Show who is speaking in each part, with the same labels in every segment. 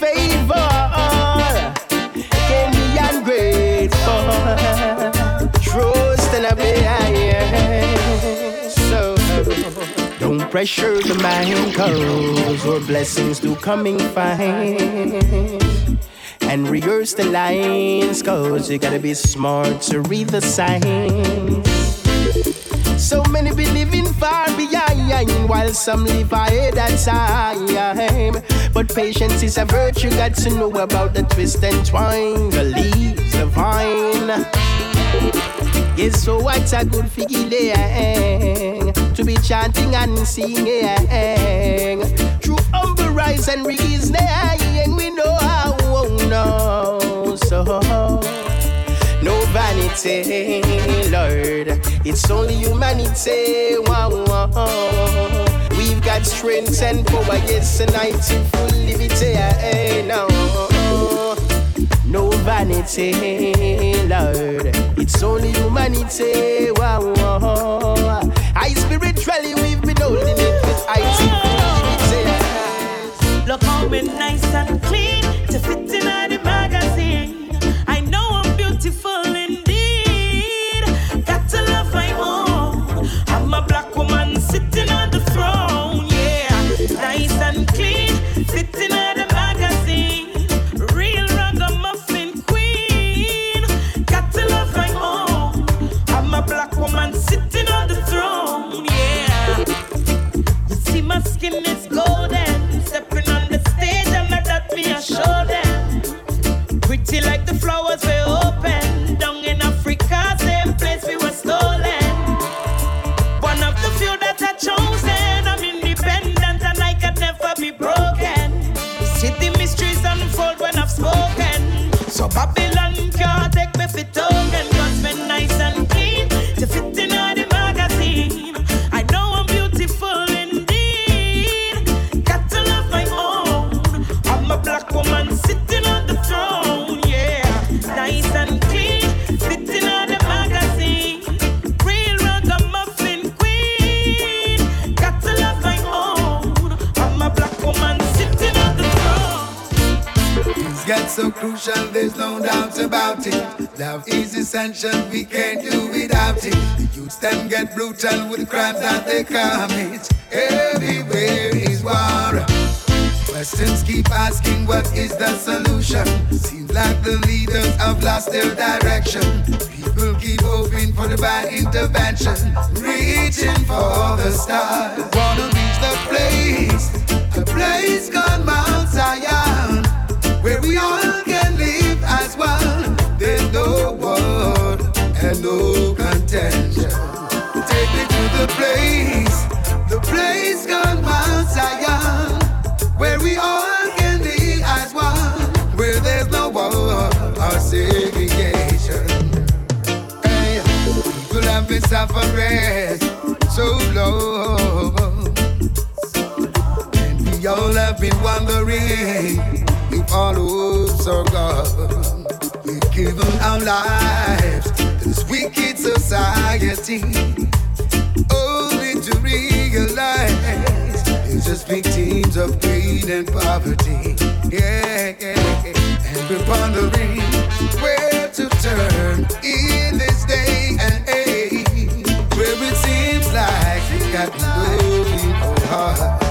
Speaker 1: favor can be ungrateful. Trust and obey. So don't pressure the mind, cause your blessings do coming fine. And rehearse the lines, cause you gotta be smart to read the signs. So many be living far behind, while some live ahead of time. But patience is a virtue, got to know about the twist and twine, the leaves, the vine. Yes, so what's a good feeling to be chanting and singing through humble rise and reasoning? We know how, no, so no vanity, Lord. It's only humanity. We've got strength and power, yes, and I to full liberty. Hey, no, no vanity, Lord. It's only humanity. I spiritually we've been holding it with I
Speaker 2: Look how we nice and clean to fit in
Speaker 3: essential, we can't do without it. The youths them get brutal with the crimes that they commit. Everywhere is war. Questions keep asking what is the solution. Seems like the leaders have lost their direction. People keep hoping for divine intervention, reaching for the stars. Wanna reach the place, a place called Mount Zion, where we all no contention. Take me to the place, the place called Mount Zion, where we all can be as one, where there's no war or segregation. Hey, people have been suffering so long, and we all have been wondering if all hopes are gone. We've given our lives this wicked society, oh, only to realize it's just victims of greed and poverty. Yeah, yeah, yeah. And we're wondering where to turn in this day and age, where it seems like we got broken hearts.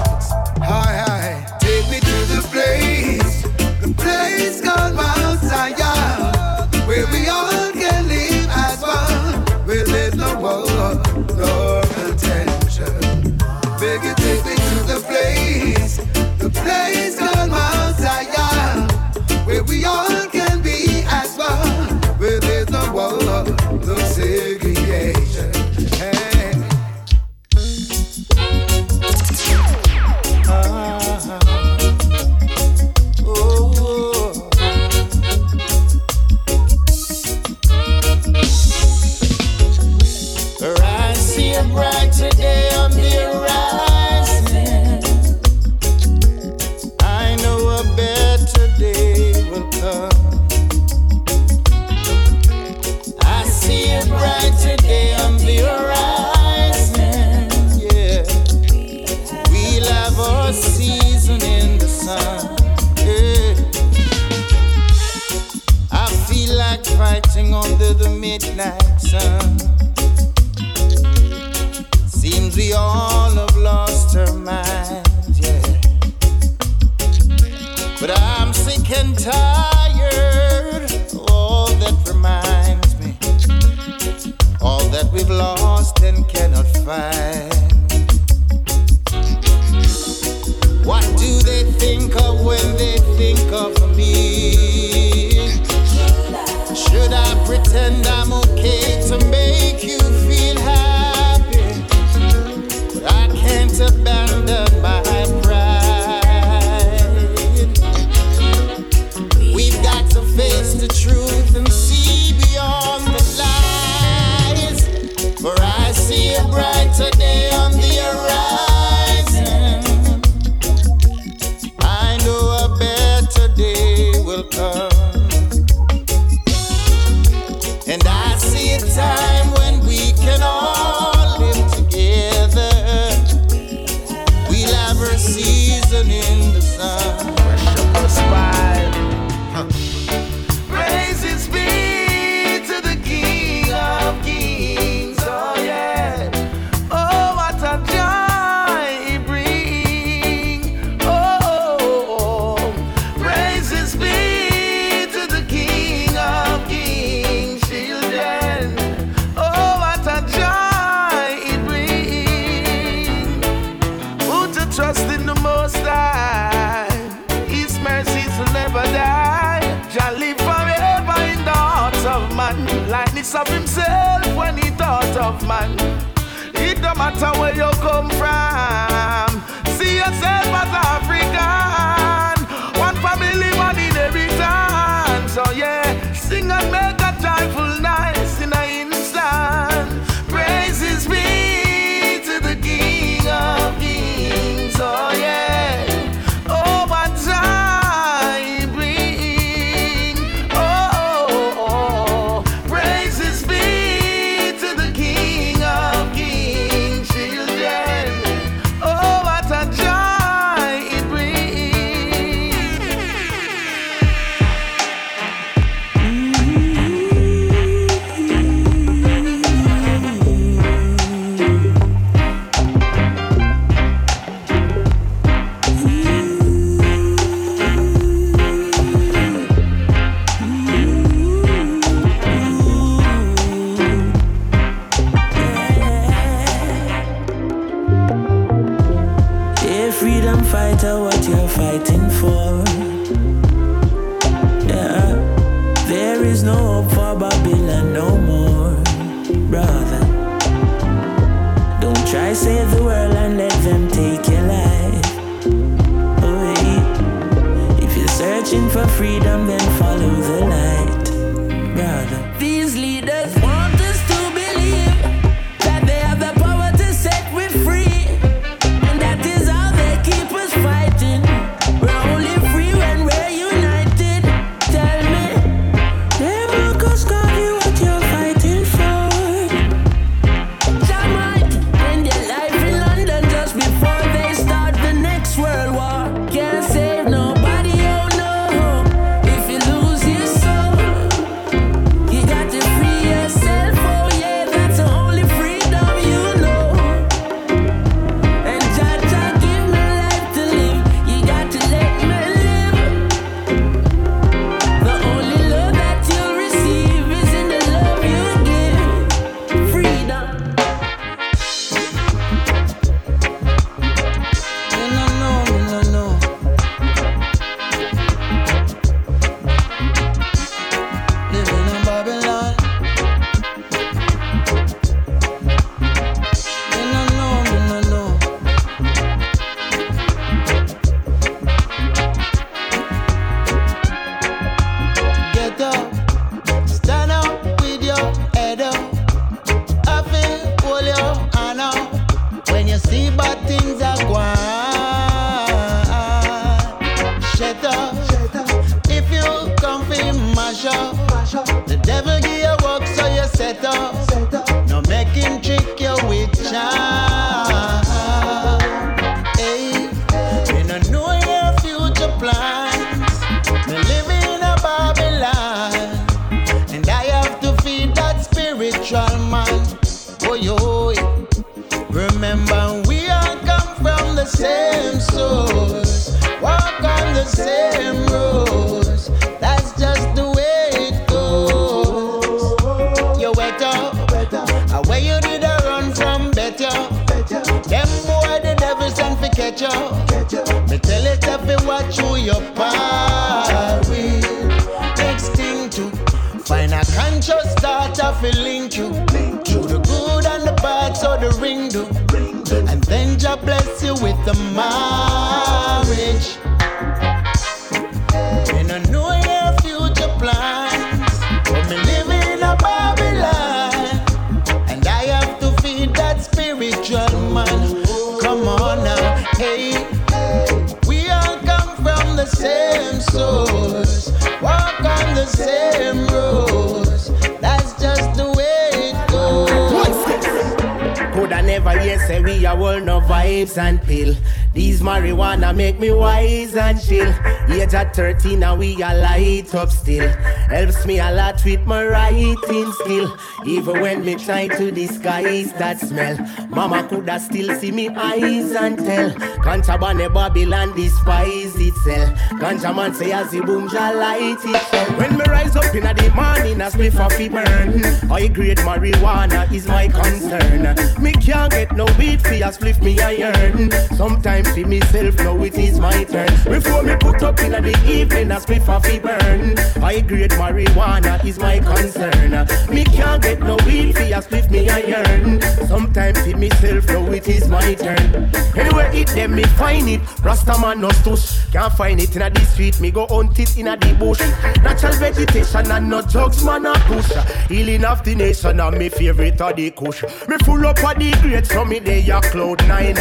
Speaker 3: When me
Speaker 4: try to
Speaker 5: disguise that smell. Mama coulda still see me eyes and tell. Contraband Babylon despise itself. Ganja man say as the boom light it. When me rise up in the morning, a spliff off burn. High grade marijuana is my concern. Me can't get no weed for a spliff me iron. Sometimes for myself, now it is my turn. Before me put up in the evening, a spliff off burn. High grade marijuana is my concern. Me can't get no weed for a me iron. Sometimes for myself, now it is my turn. Anywhere it them, me find it. Rasta man no stush. Can't find it in a the street, me go hunt it in a the bush. Natural vegetation and no drugs, man a push. Healing of the nation and me favorite of the kush. Me full up of the great, so me they a cloud nine.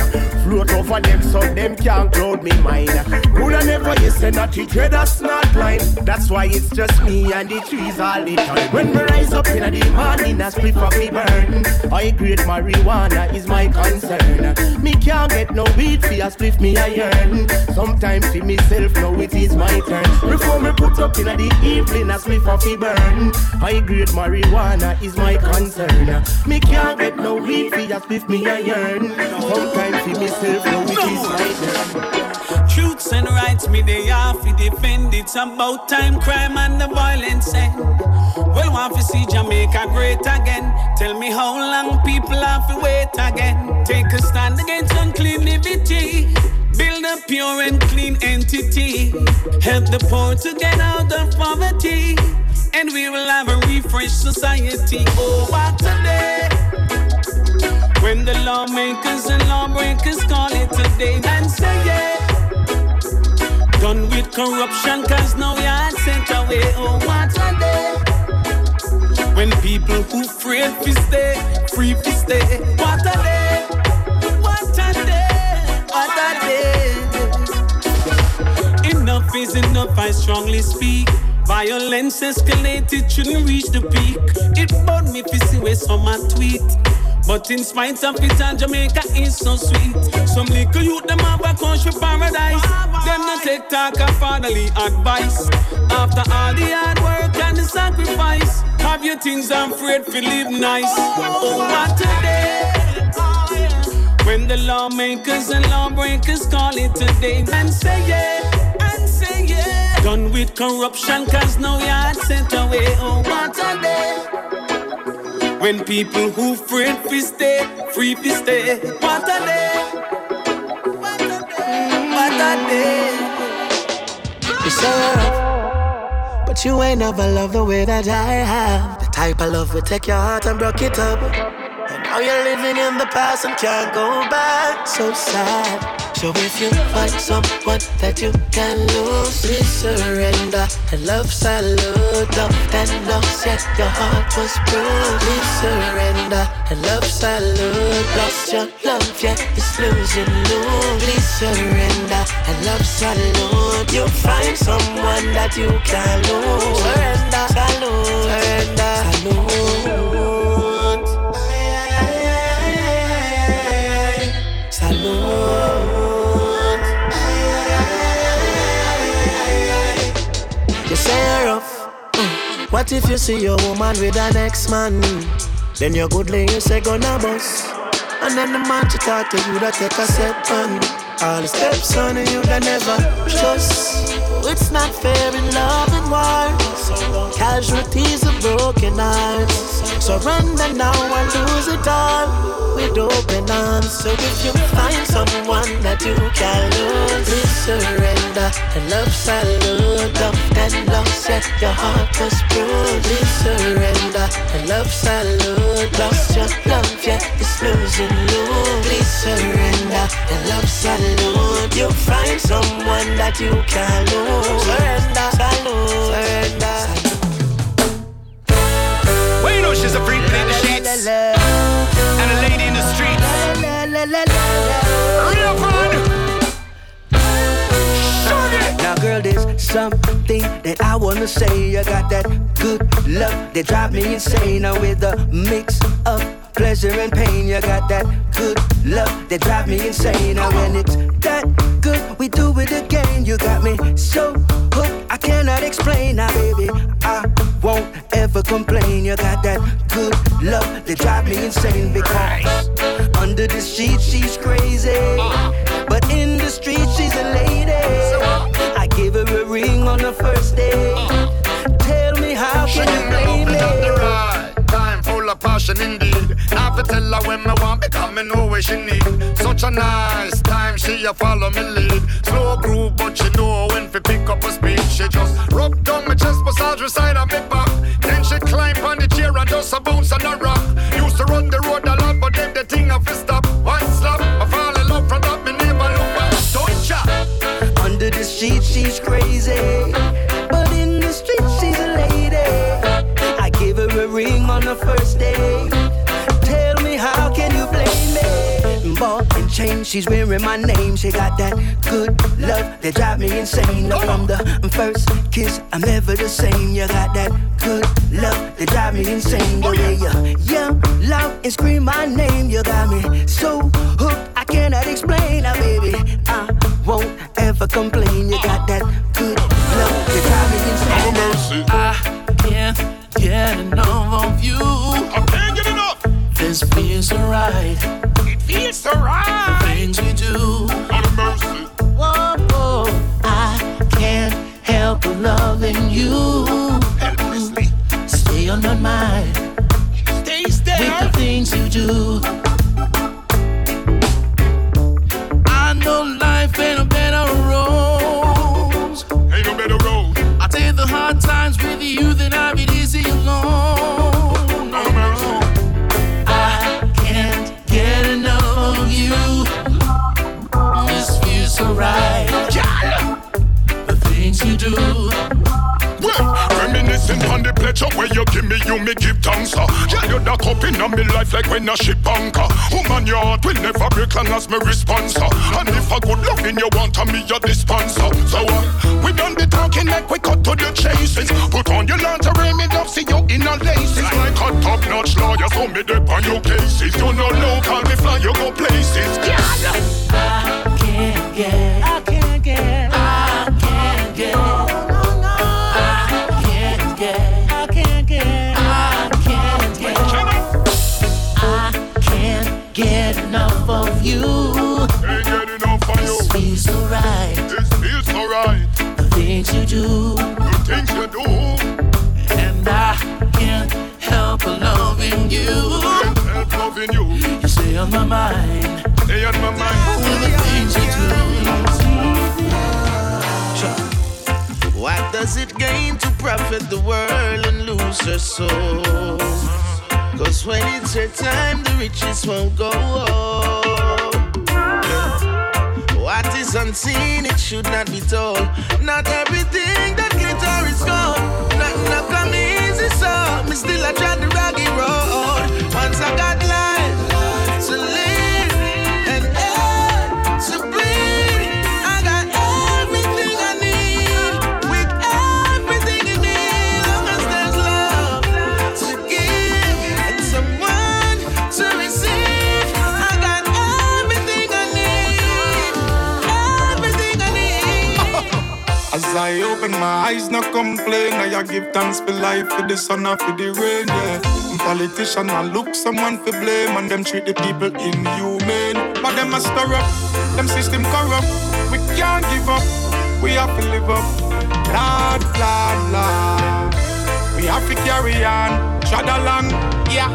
Speaker 5: Float over them, so them can't cloud me mine. Coulda never you say not dread a smart line. That's why it's just me and the trees all the time. When me rise up in the morning, a spliff for me burn. High grade marijuana is my concern. Me can't get no weed for a spliff me iron. Sometimes for myself, now it is my turn. Before me put up in the evening, a spliff for me burn. High grade marijuana is my concern. Me can't get no weed for a spliff me iron. Sometimes for myself, now it is my turn.
Speaker 6: Truths and rights, me they have to defend. It's about time crime and the violence end. Well, want to see Jamaica great again. Tell me how long people have to wait again. Take a stand against uncleanivity. Build a pure and clean entity. Help the poor to get out of poverty. And we will have a refreshed society. Oh, what a day! When the lawmakers and lawbreakers call it today and say yeah. Done with corruption, cause now we are sent away. Oh, what a day. When people who afraid to stay, free to stay. What a day. What a day. What a day. Enough is enough, I strongly speak. Violence escalated, shouldn't reach the peak. It burned me to see where some a tweet. But in spite of it, and Jamaica is so sweet. Some little youth, them have a country paradise. Them not take talk of fatherly advice. After all the hard work and the sacrifice, have your things I'm afraid to live nice. Oh, what a day. When the lawmakers and lawbreakers call it today and say yeah, and say yeah. Done with corruption, cause now you're sent away. Oh, what a day. When people who afraid fi stay, free fi stay. What a day. What a day. What a day.
Speaker 7: But you ain't never loved the way that I have. The type of love will take your heart and break it up. And now you're living in the past and can't go back. So sad. So if you find someone that you can lose, please surrender. And love salute, love that knows yet your heart was bruised. Please surrender. And love salute, lost your love, yet it's losing you. Please surrender. And love salute, you'll find someone that you can lose. Surrender, salute, surrender, salute. Say you're rough. Mm. What if you see your woman with an ex-man? Then you're goodly, you say gonna bust. And then the man to talk to you that take a step on. All the steps on you that never trust. It's not fair in love war. Casualties of broken hearts. Surrender now and lose it all. with open arms. So if you find someone that you can lose, please surrender. The love salute, love that lost yet your heart was bruised. Please surrender. The love salute, lost your love yet it's losing you. Please surrender. The love salute, you find someone that you can lose. Surrender, salute, surrender.
Speaker 8: Well, you know she's a freak in the sheets and a lady in the streets. Real fun.
Speaker 9: Now, girl, there's something that I wanna say. You got that good love that drive me insane. Now, with a mix of pleasure and pain, you got that good love that drive me insane. Now, when it's that good, we do it again. You got me so hooked, I cannot explain. Now, baby, I won't ever complain. You got that good love that drive me insane because under the sheet she's crazy, but in the street she's a lady. I gave her a ring on the first day. Tell me how
Speaker 10: She
Speaker 9: can
Speaker 10: give
Speaker 9: you
Speaker 10: me
Speaker 9: blame
Speaker 10: love without the
Speaker 9: me?
Speaker 10: time, full of passion indeed. Now to tell her when me want, because me know what she need. Such a nice time, she a follow me lead. Slow groove, side of back. Then she climb on the chair and just a bounce the rock. Used to run the road a lot, but then the thing. One slap, I fall in love from that, look back. Don't chat.
Speaker 9: Under the sheet she's crazy, but in the street she's a lady. I gave her a ring on the first day. Tell me how can you blame me? Ball and chain, she's wearing my name. She got that good love that drive me insane. Now From the first kiss, I'm never the same. You got that good love that drive me insane. The way you yell loud and scream my name, you got me so hooked I cannot explain. Now, baby, I won't ever complain. You got that good love that drive me insane.
Speaker 11: I can't get enough of you.
Speaker 10: I can't get enough.
Speaker 11: This feels right.
Speaker 10: When a ship anchor. Woman, your heart will never break long as me response. And if a good loving you want, a me a dispenser. So uh, we done the talking like we cut to the chases. Put on your lingerie, me love see you in a laces. Like a top notch lawyer, so me dip on your cases. You know local, me fly, you go places. Yeah.
Speaker 11: On my mind
Speaker 10: Stay on my mind.
Speaker 11: with the things you do.
Speaker 12: What does it gain to profit the world and lose her soul? Cause when it's her time, the riches won't go home. What is unseen, it should not be told. Not everything that glitter is gold. Nothing not come easy, so me still I try the rocky road. Once I got life
Speaker 13: open my eyes, no complain. I give thanks for life, for the sun, and for the rain. Yeah. Politician, I look someone for blame, and them treat the people inhumane. But them a stir up, them system corrupt. We can't give up, we have to live up. Lord, Lord, Lord. We have to carry on, trot along, yeah.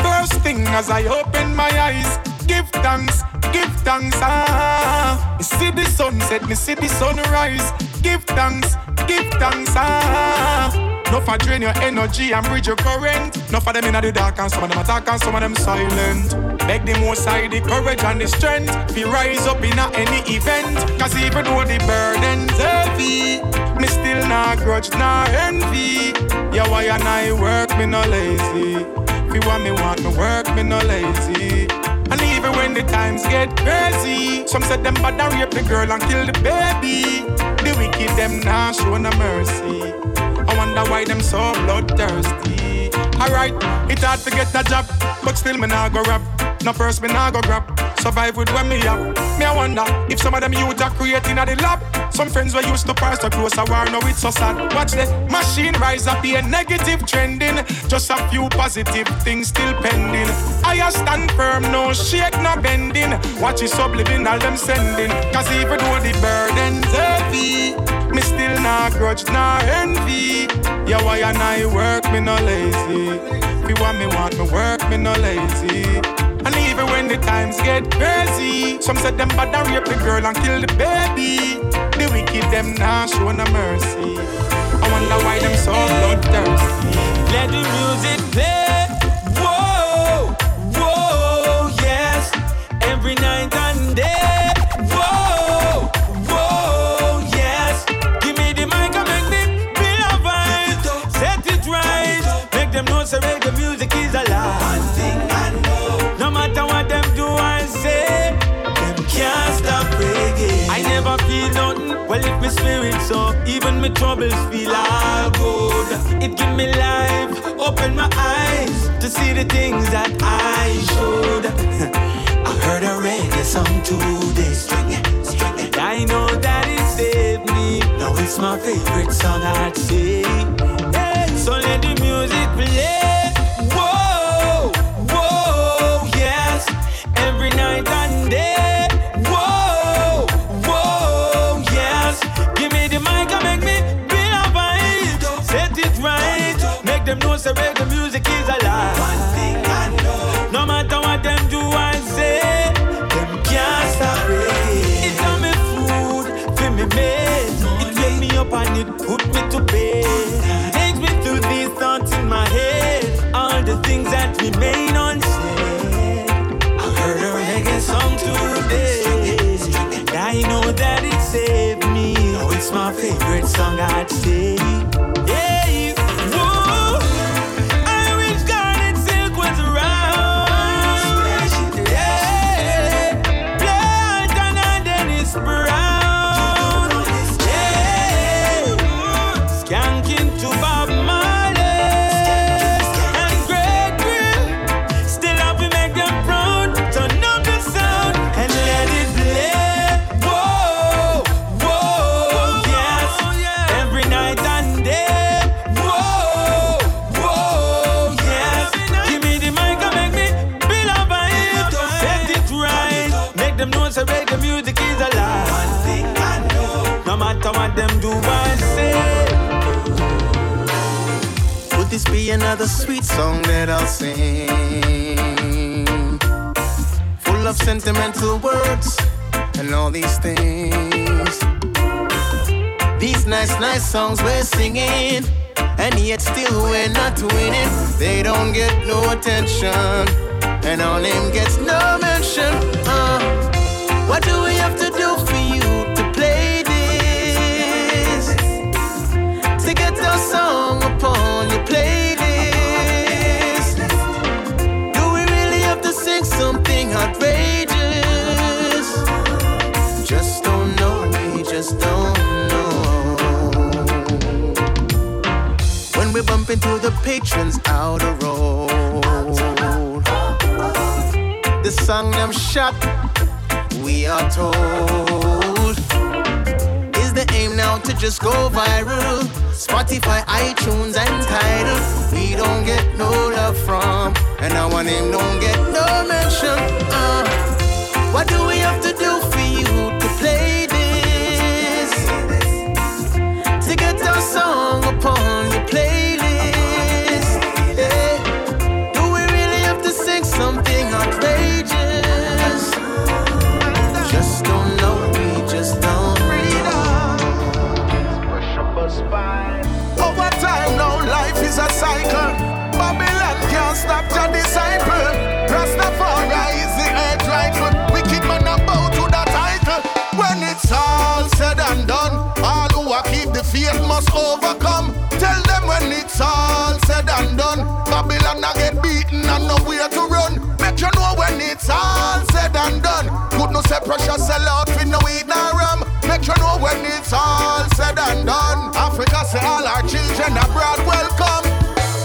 Speaker 13: First thing as I open my eyes, give thanks, give thanks. Ah, me see the sunset, me see the sunrise. Give thanks, give thanks. Ah. No for drain your energy and bridge your current. No for them in the dark and some of them attack and some of them silent. Beg the most side the courage and the strength. Be rise up in any event. Cause even though the burden's heavy, me still not grudge nor envy. Yeah, why and I work, me no lazy. If you want me want me work, me no lazy. Even when the times get crazy, some said them bad and rape the girl and kill the baby. The wicked them now show no mercy. I wonder why them so bloodthirsty. Alright, it hard to get a job, but still me nah go rap. No first me nah go grab. Survive with when me up. Me I wonder if some of them youth are creating at the lab. Some friends were used to pass to close a war, now it's so sad. Watch the machine rise up, be negative trending. Just a few positive things still pending. I stand firm, no shake, no bending. Watch it subliminal them sending. Cause even though the burden's heavy, me still not grudge, not envy. Yeah, why and I work, me no lazy. If you want me, want me work, me no lazy. Even when the times get crazy, some said them bad and rape the girl and kill the baby. The wicked them now show no mercy. I wonder why them so bloodthirsty.
Speaker 6: Let the music play. Spirit so, even my troubles feel all good. It give me life, open my eyes to see the things that I should. I heard a reggae song today, string it, string it. I know that it saved me. Now it's my favorite song, I'd say. Hey, so let the music play. Whoa, whoa, yes. Every night and them know say reggae music is alive. One thing I know. No matter what them do, I say. Them can't stop reggae. It's on me food, for me made. It wake me up and it put me to bed. Takes me through these thoughts in my head. All the things that remain unsaid. I heard a reggae song today. I know that it saved me. Now it's my favorite song, I'd say.
Speaker 14: Song that I'll sing? Full of sentimental words and all these things. These nice, nice songs we're singing, and yet still we're not winning. They don't get no attention, and our name gets no mention. Uh, what do we the patrons outer road, the song them shot, we are told. Is the aim now to just go viral? Spotify, iTunes, and Tidal. We don't get no love from, and our name don't get no mention. Uh, what do we have to do for you to play must overcome. Tell them when it's all said and done,
Speaker 12: Babylon I get beaten and nowhere to run. Make you know when it's all said and done. Good no say pressure sell out with no weed nor rum. Make you know when it's all said and done. Africa say all our children abroad welcome.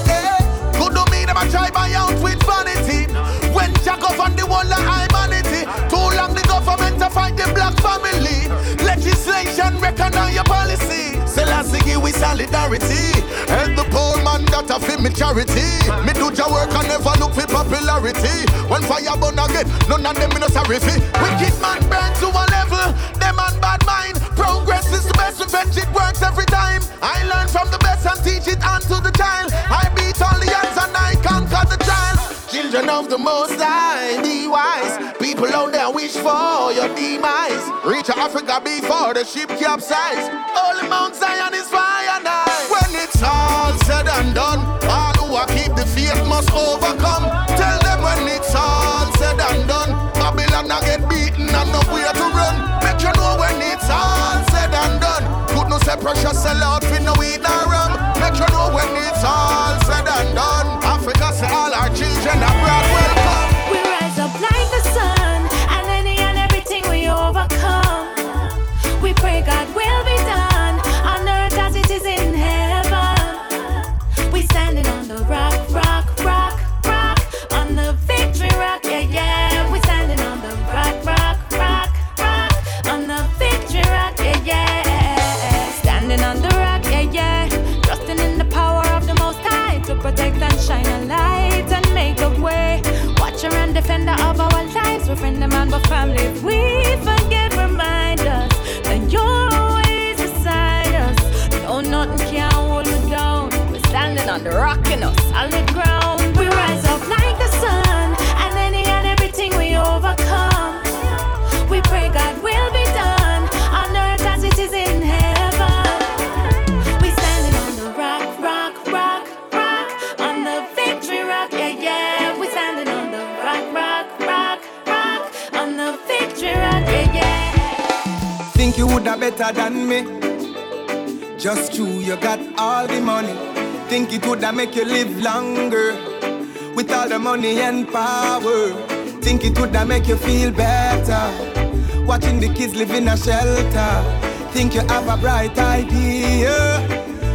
Speaker 12: Hey, good no me them a try buy out with vanity. When Jack off on the wall of humanity, too long the government to fight the black family. Legislation recognize your policy. Selassie we solidarity. And the poor man that a feel me charity. Me do your work and never look for popularity. When fire burn again, none of them me no sorry fi. Wicked man burn to a level. Them man bad mind. Progress is the best revenge. It works every time. I learn from the best and teach it on to the child. I Children of the Most High, be wise. People out there wish for your demise. Reach Africa before the ship capsize. Holy Mount Zion is fire now. When it's all said and done, all who are keep the faith must overcome. Tell them when it's all said and done, Babylon I get beaten and nowhere to run. Make you know when it's all said and done. Could no say precious sell out for no weed nor rum. Make you know when it's all said and done. Our children abroad
Speaker 14: better than me? Just true, you got all the money. Think it woulda make you live longer with all the money and power. Think it woulda make you feel better watching the kids live in a shelter. Think you have a bright idea,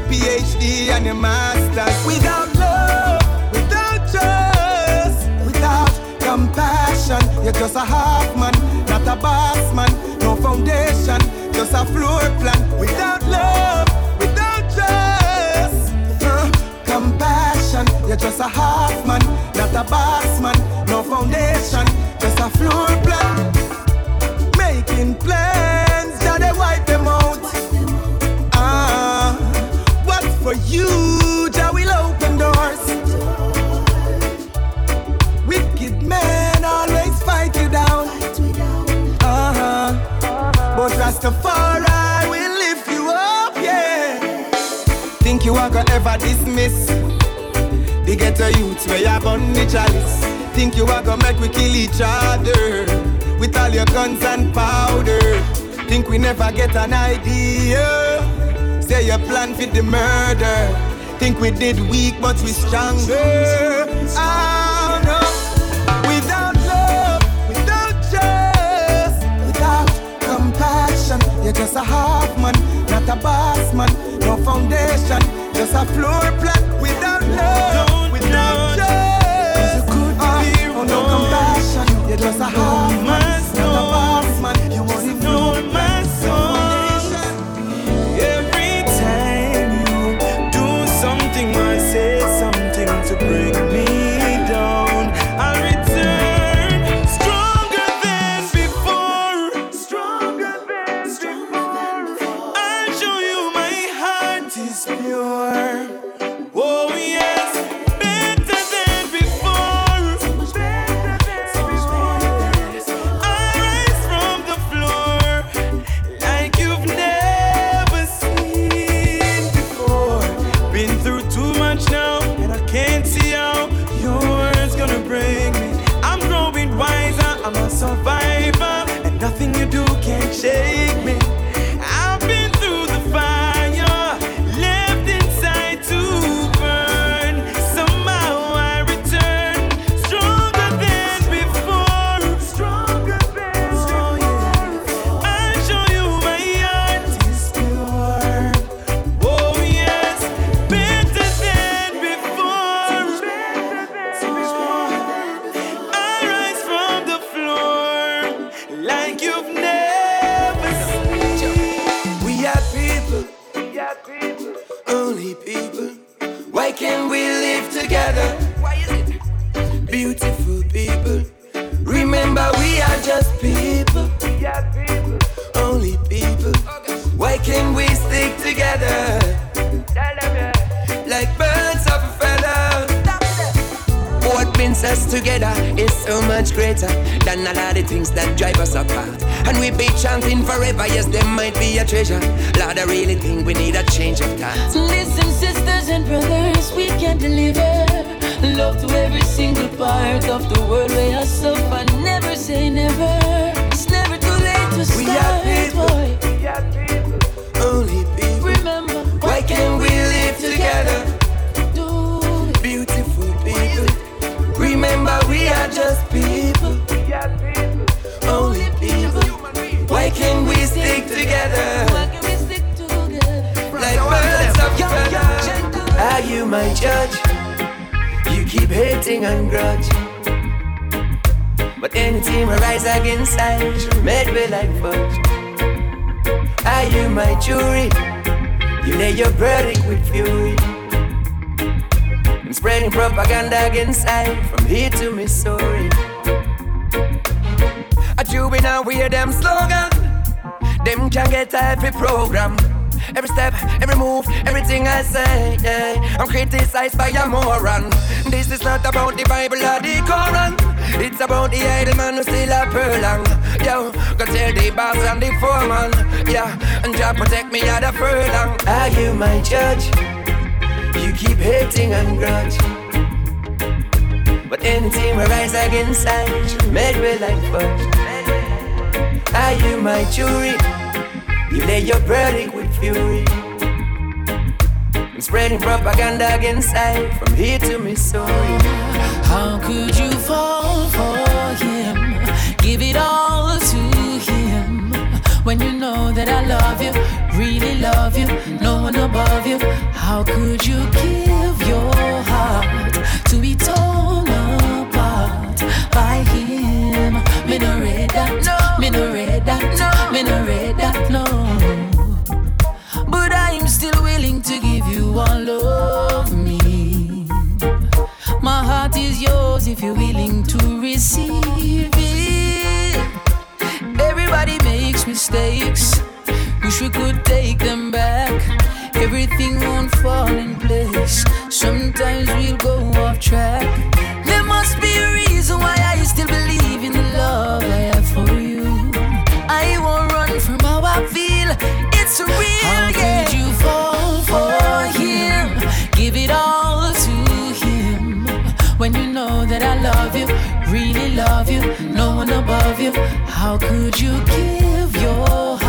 Speaker 14: PhD and a masters. Without love, without trust, without compassion, you're just a half man, not a boss man. Just a floor plan. Without love, without trust, uh, compassion, you're just a half man, not a boss man. No foundation, just a floor plan. Making plans, that they wipe them out. Ah, what's for you, you are gonna ever dismiss the ghetto youths where you on the chalice. Think you are gonna make we kill each other with all your guns and powder. Think we never get an idea. Say you plan for the murder. Think we did weak, but we stronger. Oh no. Without love, without trust, without compassion, you're just a half man, not a boss man. No foundation, just a floor plan. Without love, without trust, uh, oh, no compassion, you're just a half man,
Speaker 15: can get every program. Every step, every move, everything I say, yeah. I'm criticized by a moron. This is not about the Bible or the Koran. It's about the idle man who still a purlang. Yo, go tell the boss and the foreman, yeah. And God protect me at a furlong. Are you my judge? You keep hating and grudge. But anything will rise against I, made with like fudge. Are you my jury? You lay your verdict with fury. I'm spreading propaganda against I from here to Missouri.
Speaker 4: How could you fall for him? Give it all to him when you know that I love you, really love you, no one above you. How could you give your heart to be torn apart by him? Me no read that, no. Me no read that. Me no read that. you and love me. My heart is yours if you're willing to receive it. Everybody makes mistakes, wish we could take them back. Everything won't fall in place, sometimes we'll go off track. How could you give your heart?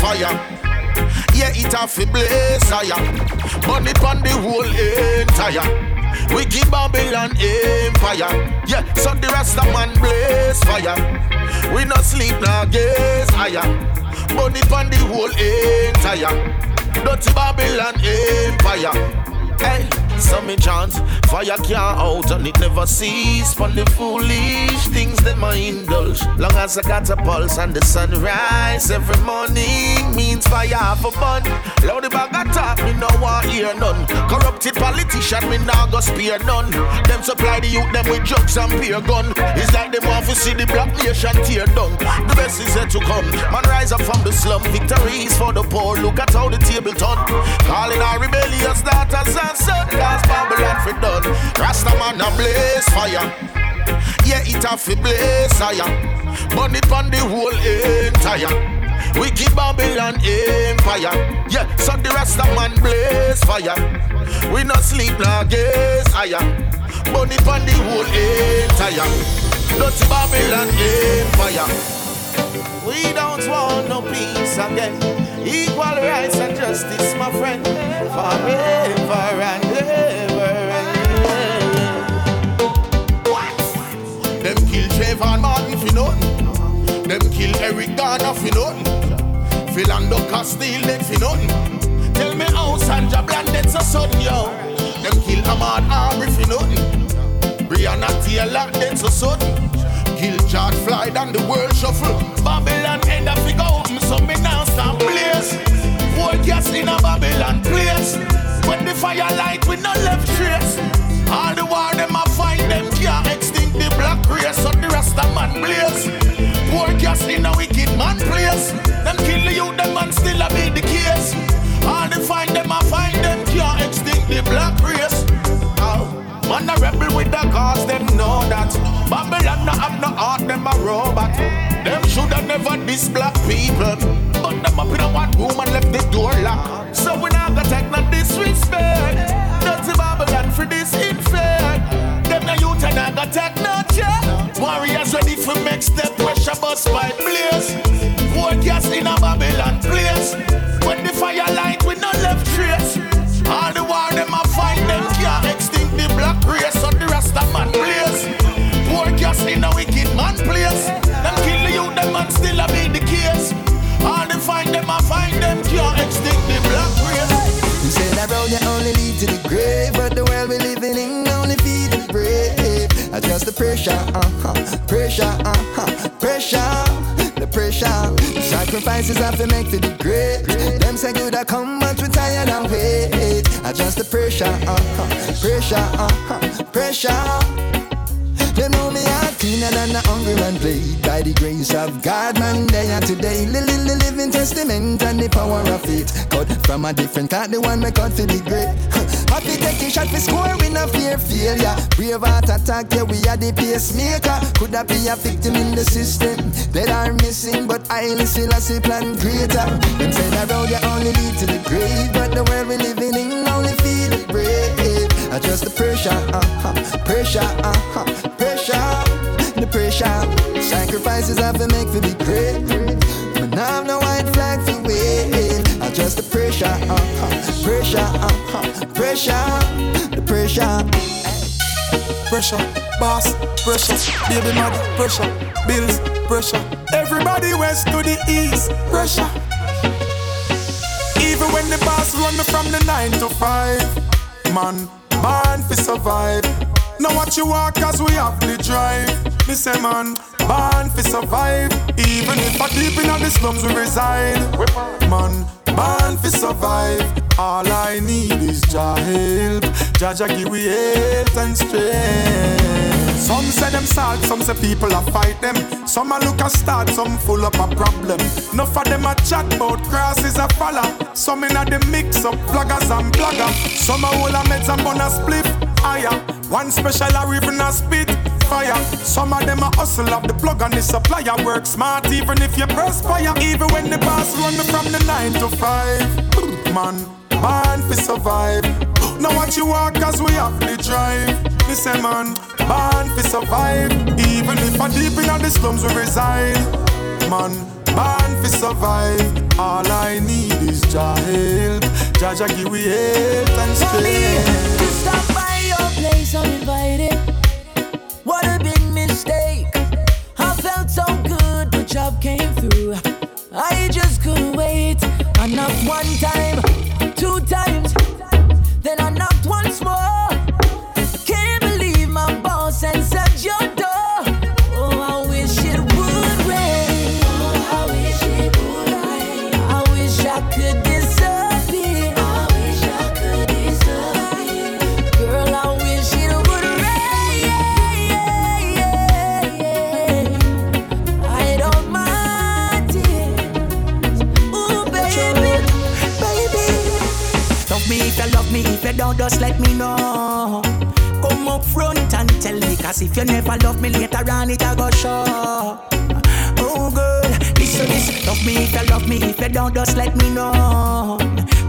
Speaker 12: fire. Yeah, it a fi blaze fire, Burn it on the whole entire. We give Babylon empire. Yeah, so the rest of man blaze fire. We no sleep now, gaze higher. Burn it on the whole entire. Dirty Babylon empire. Hey. So me chant, fire can't out and it never cease. For the foolish things that my indulge. Long as I got a pulse and the sunrise every morning fire for bun. Loud the bag attack, me no want hear none. Corrupted politician, me nah go spear none. Them supply the youth them with drugs and beer gun. It's like them want to see the black nation tear down. The best is yet to come. Man rise up from the slum. Victory is for the poor. Look at how the table turn. Calling our rebellious daughters and sons. Cause Babylon for done. Rasta man a blaze fire. Yeah, it a fi blaze fire. Burn it on the whole entire. We keep Babylon empire. Yeah, so the Rasta man blaze fire. We not sleep nor gaze higher. It on the whole entire. Dirty Babylon empire. We don't want no peace again. Equal rights and justice, my friend, forever and ever. Them kill Trayvon Martin. Them kill Eric Garner for nothing. Philando Castile dead for nothing. Tell me how Sandra Bland dead so sudden, yo. Them kill Ahmaud Arbery for nothing. Breonna Taylor dead so sudden. Kill George Floyd and the world shuffle. Babylon end up figure open, so me now start blaze. War gas in a Babylon place. When the fire light, we no left trace. All the war them a find them can't extinct the black race, so the rest of man blaze. War gas in a wicked man place. Them kill the youth, them man still a be the case. All the find them a find them can't extinct the black race. Man a rebel with the cause, them know that. Babylon no have no heart, them a robot. Them shoulda never diss black people. But them up in a one room and left the door locked. So we not gonna take no disrespect. Dirty Babylon for this infect. Them no youth and I gonna take no. Warriors ready for make step pressure bus by blaze. War in a Babylon place.
Speaker 16: Adjust the pressure, uh-huh, pressure, uh-huh, pressure the pressure. Sacrifices I have to make for the great. Them say good I come, but we tired and wait. Adjust the pressure, uh-huh, pressure, uh-huh, pressure. Them know me cleaner than a hungry man played By the grace of God, man, they are today. Li li li living testament and the power of it. Cut from a different cut, the one me cut for the great. Happy take a shot for we no fear failure. Brave heart attack, yeah, we are the pacemaker. Could that be a victim in the system? That are missing, but I still a see plan greater. Them say that road you only lead to the grave. But the world we living in only feel it brave. Adjust the pressure, uh-huh, pressure, uh-huh, pressure, the pressure. Sacrifices I have to make for be great. But now I'm no white flag for wave. Adjust the pressure, uh-huh, pressure, uh-huh, pressure, the pressure.
Speaker 13: Pressure, boss, pressure, baby mother, pressure, bills, pressure. Everybody west to the east, pressure. Even when the boss run me from the nine to five, man born fi survive. Now what you walk cause we have the drive. Me say man, born fi survive. Even if I deep in the slums we reside. Man, born fi survive. All I need is Jah help. Jah Jah give we health and strength. Some say them sad, some say people a fight them. Some a look a start, some full up a problem. Enough of them a chat about crosses a follow. Some in a the mix up vloggers and blogger. Some a hold a meds and bun a spliff higher. One special a even a spit fire. Some of them a hustle of the plug and the supplier. Work smart even if you press fire. Even when the boss run me from the nine to five. Man, man, fi survive. Now what you walk cause we have the drive. Me say man, born fi survive. Even if I deep in the slums we reside. Man, man, fi survive. All I need is Jah help. Jah Jah give we help and strength.
Speaker 4: To stop by your place uninvited. What a big mistake. I felt so good, the job came through. I just couldn't wait. Enough one time, two times, then I
Speaker 17: don't, just let me know. Come up front and tell me, cause if you never love me later on, it a go show. Oh girl, listen, listen, love me if you love me, if you don't, just let me know.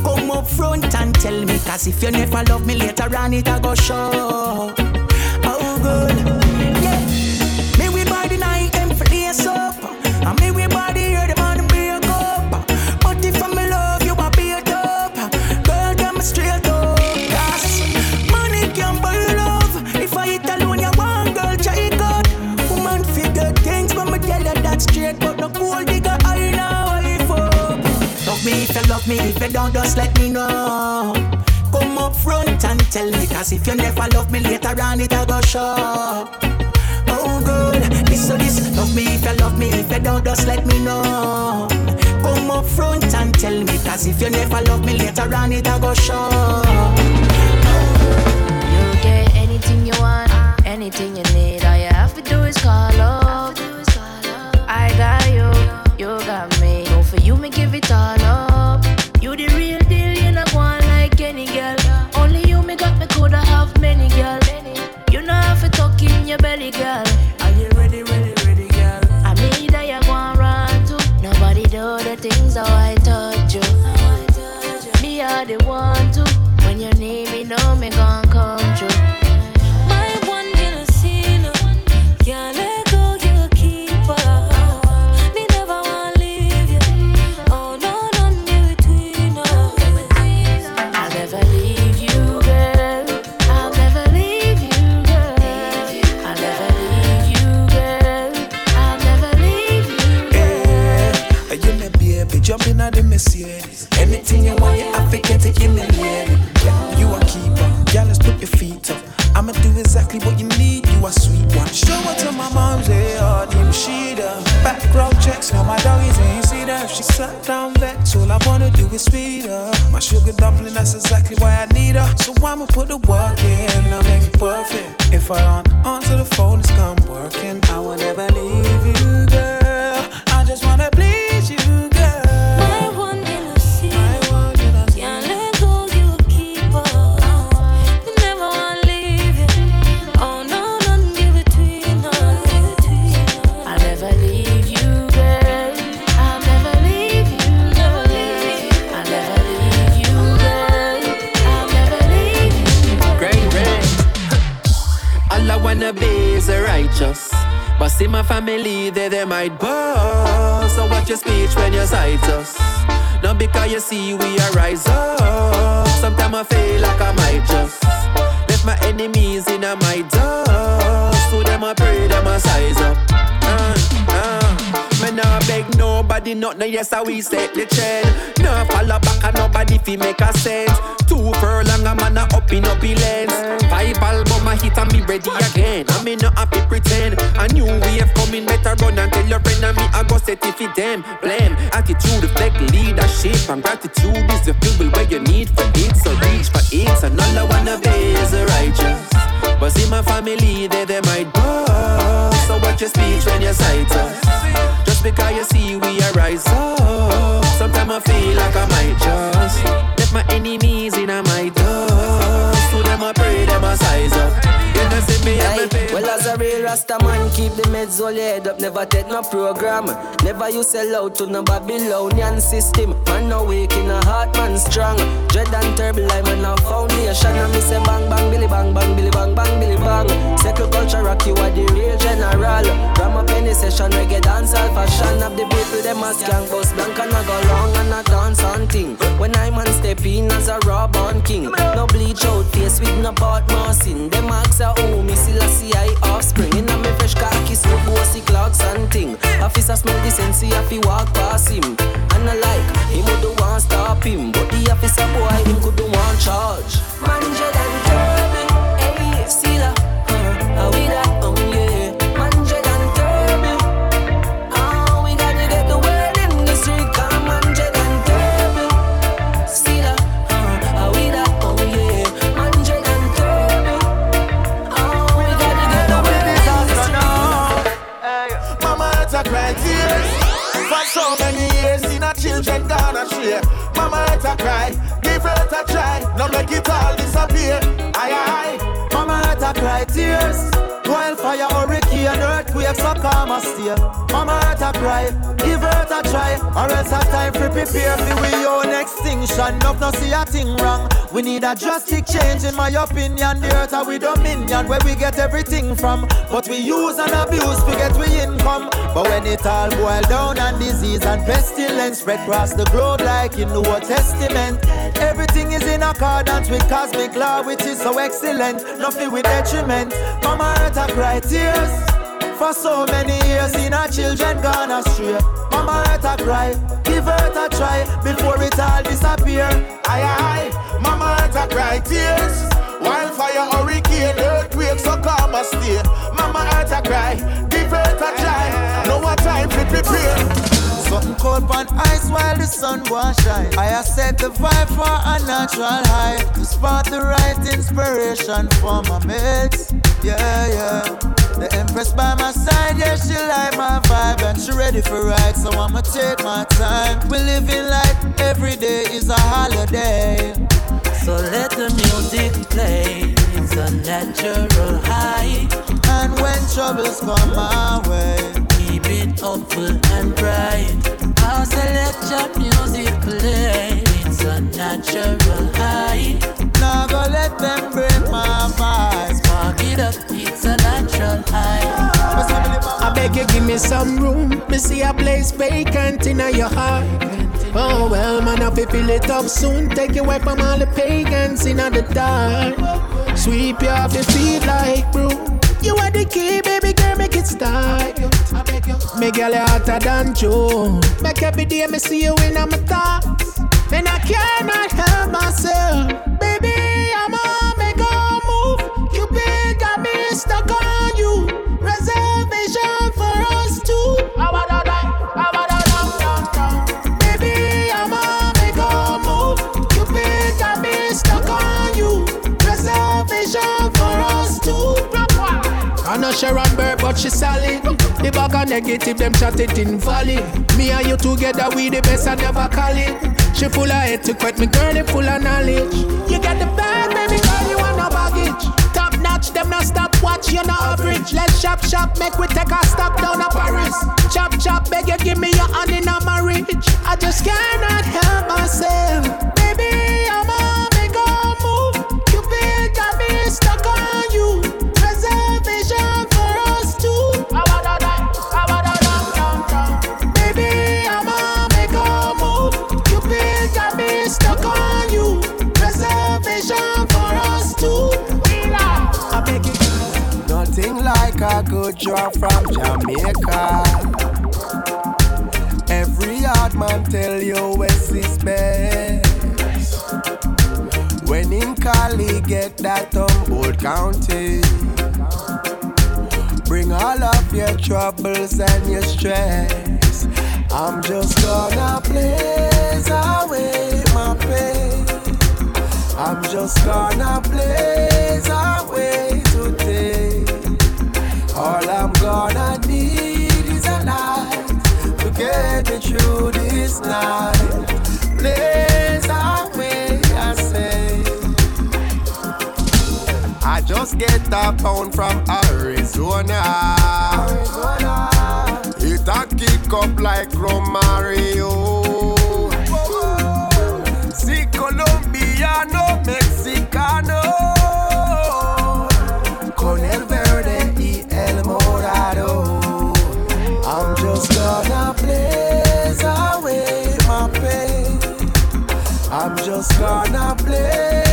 Speaker 17: Come up front and tell me, cause if you never love me later on, it a go show. Oh girl. If you never love me later on, it'll go show. Oh, girl, this so this, love me if you love me, if you don't, just let me know. Come up front and tell me, cause if you never love me later on, it'll go show.
Speaker 18: You get anything you want, anything you need, all you have to do is call up. I got you, you got me. So for you, me give it all up. You the real
Speaker 19: sat down vex, all I wanna do is sweet her. My sugar dumpling, that's exactly why I need her. So I'ma put the work in, I'll make it perfect. If I on
Speaker 20: family, they, might boast. So watch your speech when you cite us. Not because you see we are rise up. Nobody, nothing, yes, how we set the trend. Nah follow back and nobody fi make a sense. Two furlong, a man a up in up lens. Five album a hit and me ready again. I me not happy pretend. A new wave coming, better run and tell your friend and me I go set if it for them. Blame attitude, reflect leadership and gratitude is the fuel where you need for it. So reach for it, and all I wanna be is righteous. But see my family, they they might go. So watch your speech when you cite us. Because you see we are rise up. Sometimes I feel like I might just let my enemies in my dust. To them I pray, them I size up.
Speaker 12: Well, as a real Rasta man, keep the meds all head up, never take no program. Never you sell out to no Babylonian system. Man, no weak in a heart, man strong. Dread and terrible, I'm on a foundation. And me say bang, bang, billy, bang, bang, billy, bang, bang, billy, bang. Second culture rock, you are the real general. From a penny session, reggae dance, all fashion of the people, them a skank, bust blank and I go long and I dance on thing. When I man step in as a raw born king, no bleach out face with no bought mousing. Them ask uh, a oh, me still a see I offspring. In a me fresh khaki suit, bossy clocks and ting. Officer smell the sense, he fi walk past him. And I like, him would do want stop him. But the officer boy, him could do want charge. Man, and Turban, hey, still a, make it all disappear. Aye, aye.
Speaker 9: Mama had to cry tears. Wildfire, hurricane, earthquake, so calm and stay. Mama had to cry, give her a try, or else a time for prepare for we own extinction. Enough no see a thing wrong. We need a drastic change, in my opinion. The earth are we dominion, where we get everything from. But we use and abuse to get we income. But when it all boil down and disease and pestilence spread across the globe like in the Old Testament, everything is in accordance with cosmic law, which is so excellent. Nothing with detriment. Mama earth a cry tears. For so many years, seen our children gone astray. Mama earth a cry, give earth a try before it all disappear.
Speaker 12: Aye, aye, mama earth a cry tears. Wildfire, hurricane, earthquake, so calm and stay. Mama earth a cry, give earth a try. No time to prepare.
Speaker 9: Something cold on ice while the sun won't shine. I set the vibe for a natural high to spot the right inspiration for my mates. Yeah, yeah. The Empress by my side, yeah, she like my vibe and she ready for ride, so I'ma take my time. We living like every day is a holiday.
Speaker 4: So let the music play, it's a natural high.
Speaker 9: And when troubles come my way,
Speaker 4: keep it hopeful and bright. I'll select your music play, it's a natural high.
Speaker 9: Now go oh, let them break my vibe.
Speaker 4: Spark it up, it's a natural high.
Speaker 21: I beg you, give me some room. Me see a place vacant in your heart. Oh well, man, you fill it up soon, take you away from all the pagans in the dark. Sweep you off your feet like broom. You are the key, baby girl, make it start. Make girl you hotter than Joe. Make every day me see you in my thoughts. And I cannot help myself. Baby, Know Sharon Burr, but she solid. The bag of negative, them chat it in valley. Me and you together, we the best, I never call it. She full of etiquette, me girl, it full of knowledge. You get the bag, baby girl, you want no baggage. Top notch, them not stop watch, you no average. Let's shop, shop, make we take a stop down to Paris. Chop, chop, beg you, give me your hand in a marriage. I just cannot help myself.
Speaker 9: From Jamaica. Every hard man tell you West is best. When in Cali get that Humboldt County. Bring all of your troubles and your stress. I'm just gonna blaze away my pain. I'm just gonna blaze away today. All I'm gonna need is a light to get me through this night. Blaze away, I say. I just get a pound from Arizona. It a kick up like Romario. I'm just gonna blaze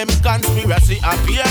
Speaker 12: Them conspiracy appear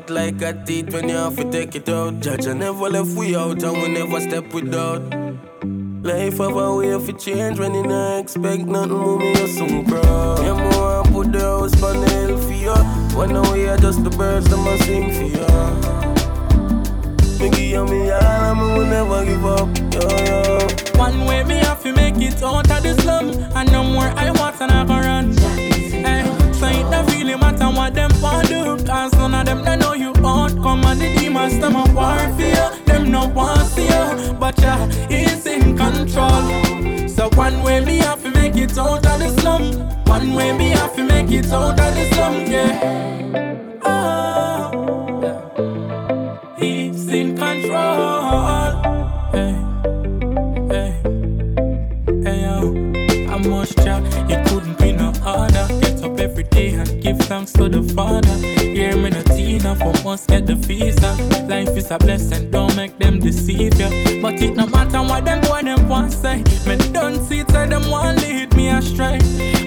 Speaker 15: hot like a teeth when you have to take it out. Judge, I never left we out and we never step without. Life have a way of change when you not expect nothing, move me, you soon proud. Yeah, more put the house on the hill for you. When we are just the birds, them a sing for you. Me give me all and me will never give up, yo, yo.
Speaker 22: One way me have to make it out of the slum And no more I want and I go run hey, So it don't really matter what them want do Cause them they know you out Come and the demons them a war for you. Them no want see you But yeah, he's in control. So one way me have to make it out of the slum. One way me have to make it out of the slum, yeah. Ah, oh. He's in control. How much job it couldn't be no harder. Get up every day and give thanks to the Father. Hear me no Tina for must get the visa. Life is a blessing, don't make them deceive you. But it no matter what them boy them want say. Me don't see it, say them want lead me astray.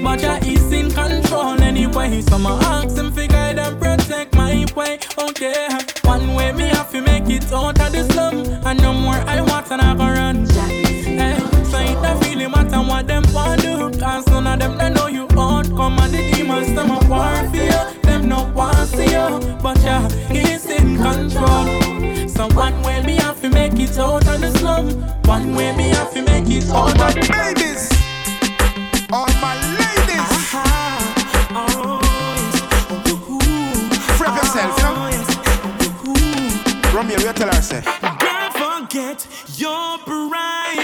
Speaker 22: But Jah is in control anyway. So my ask him fi guide and protect my way. Okay, one way me have to make it out of the slum, and no more I want and I go run. Hey, so it don't really matter what them want do Cause none of them they know you out Come and the demons them a war for you want see you But yeah, he's in control. So one way me have to make it out of the slum. One way me have to make it out of the
Speaker 12: babies All my ladies. Oh, Free up yourself, you know? Oh, Romeo, you tell her, say.
Speaker 22: Girl, forget your pride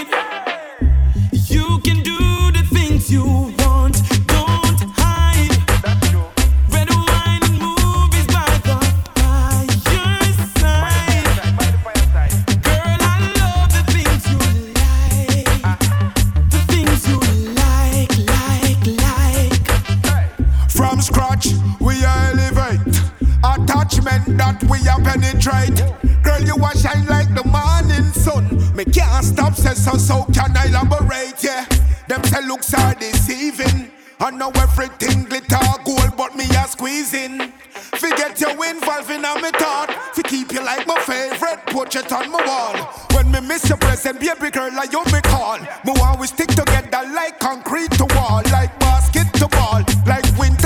Speaker 12: that we are penetrate. Girl, you are shine like the morning sun. Me can't stop, say so, so can I elaborate? Yeah, them say looks are deceiving. I know everything glitter gold, but me a squeezing. Forget you involving on me thought. To keep you like my favorite portrait on my wall. When me miss your present, baby girl, like you me call. Me want we stick together like concrete to wall, like basket to ball, like winter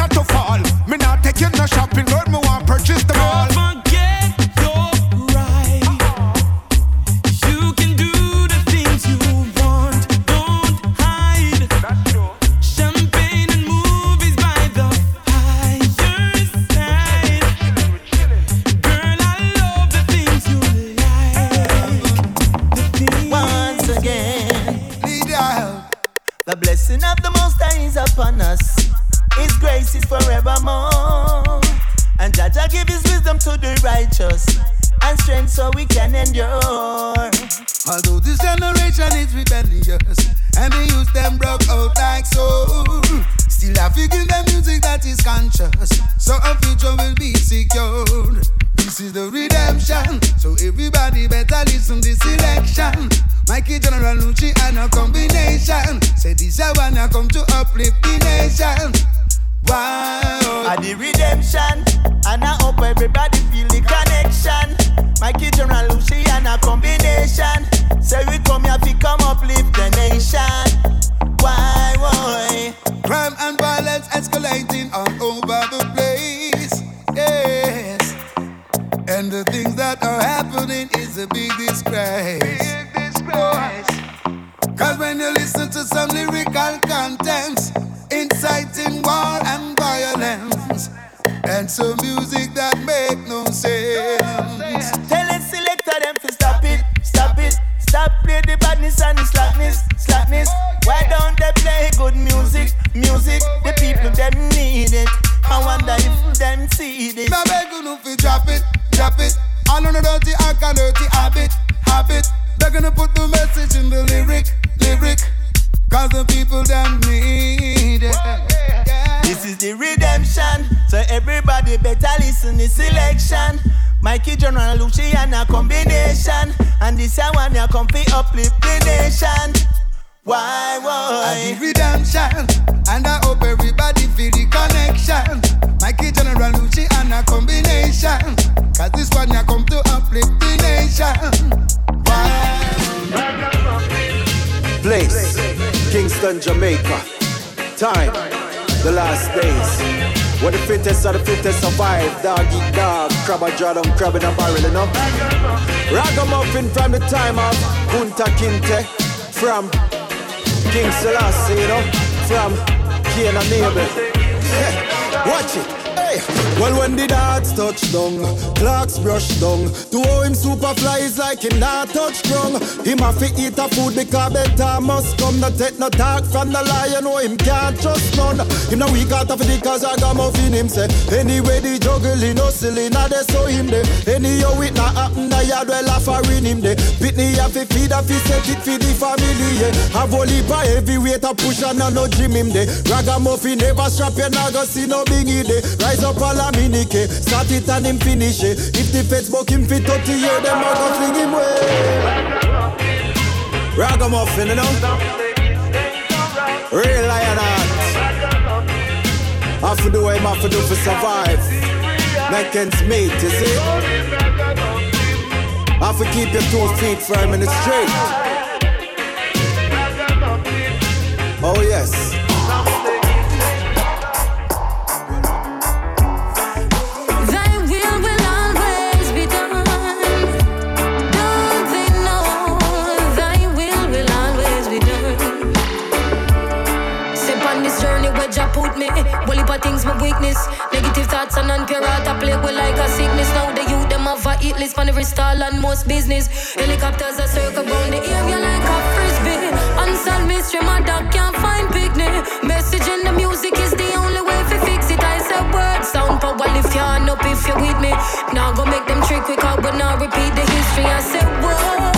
Speaker 9: upon us. His grace is forevermore. And Jah Jah give his wisdom to the righteous and strength so we can endure.
Speaker 3: Although this generation is rebellious and the youth them broke out like so, still I figure them music that is conscious, so our future will be secured. This is the redemption, so everybody better listen this election. Mikey General Luciano combination. Say this I wanna come to uplift the nation.
Speaker 9: Why? Oh. At the redemption, and I hope everybody feel the connection. Mikey General Luciano combination. Say we come here to come uplift the nation. Why, why?
Speaker 3: Crime and violence escalating all over the And the things that are happening is a big disgrace. Big disgrace. Cause when you listen to some lyrical contents, inciting war and violence, and some music that make no sense.
Speaker 9: Tell it selector them to stop it, stop it, stop play the badness and the slackness, slackness. Why don't they play good music, music? The people them need it. See this.
Speaker 3: Now beg you no fi drop it, drop it. All on the dirty act and dirty habit, habit. They're gonna put the message in the lyric, lyric. Cause the people them need it.
Speaker 9: This is the redemption. So everybody better listen the selection. Mikey General Luciano combination. And this one ya come fi uplift the nation. Why, why?
Speaker 3: And the redemption. And I hope everybody feel the connection. Mikey General Luciano combination. Cause this one ya come to uplift the nation. Why?
Speaker 23: Place, Kingston, Jamaica. Time, the last days. When the fittest of the fittest survive, dog eat dog, crab a draw down, crab in a barrel, you know. Ragamuffin from the time of Kunta Kinte, from King Selassie, you know, from Cain and Abel. Watch it. Hey. Well, when the dogs touch down, clocks brush down. To how him superfly is like him not touch strong. Him have to eat a food because better must come. Not take no talk from the lion, oh him can't trust none. Him no weak out of the cause I got muffin him say. Anyway, the juggling, no silly, now they saw him there. Anyhow, it not happen, the yard well offering him there. Pickney have to feed, have to set it for the family, yeah. Have only by heavy weight a push and no gym him there. Ragamuffin never strap you, now go see no bingy there. Rise up all a minike, start it and him finish it. If the feds buck him fit 30 year, them a go fling him way. Ragamuffin, you know? Real lion heart. Have to do what him have to do for survive. Make ends meet, you see? Have to keep your two feet firm the street. Oh yes.
Speaker 19: Put me. Well, if things my weakness. Negative thoughts and unpure heart I play with like a sickness. Now the youth them have a hit list on every stall and most business. Helicopters are circle round the area like a frisbee. Unsolved mystery, my dog can't find picnic. Message in the music is the only way to fix it. I said words sound power if you hand up if you're with me. Now go make them trick quick out, but now repeat the history. I said what?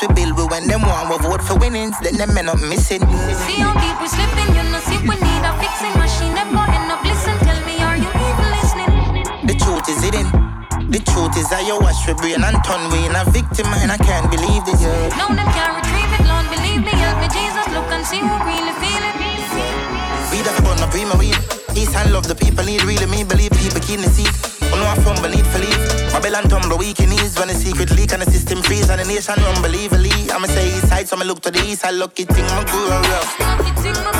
Speaker 24: We build. We when them want, we vote for winnings. Then them men up missing.
Speaker 19: See how deep we're slipping, you know, see we need a fixing machine. Never end up listen. Tell me, are you even listening?
Speaker 24: The truth is hidden. The truth is that you wash your brain and turn we in a victim, and I can't believe this. Yeah.
Speaker 19: No, them can't retrieve it, Lord, believe me. Help me, Jesus, look and see who really feel it.
Speaker 24: We the born of prima weed. East and love the people need really me believe people keen to see. Oh no, I fumble need for leave. Babylon tumble weak in ease when the secret leak and the system freeze and the nation unbelievably. I'ma say east side, so I'ma look to the east. I lucky thing my grew rough.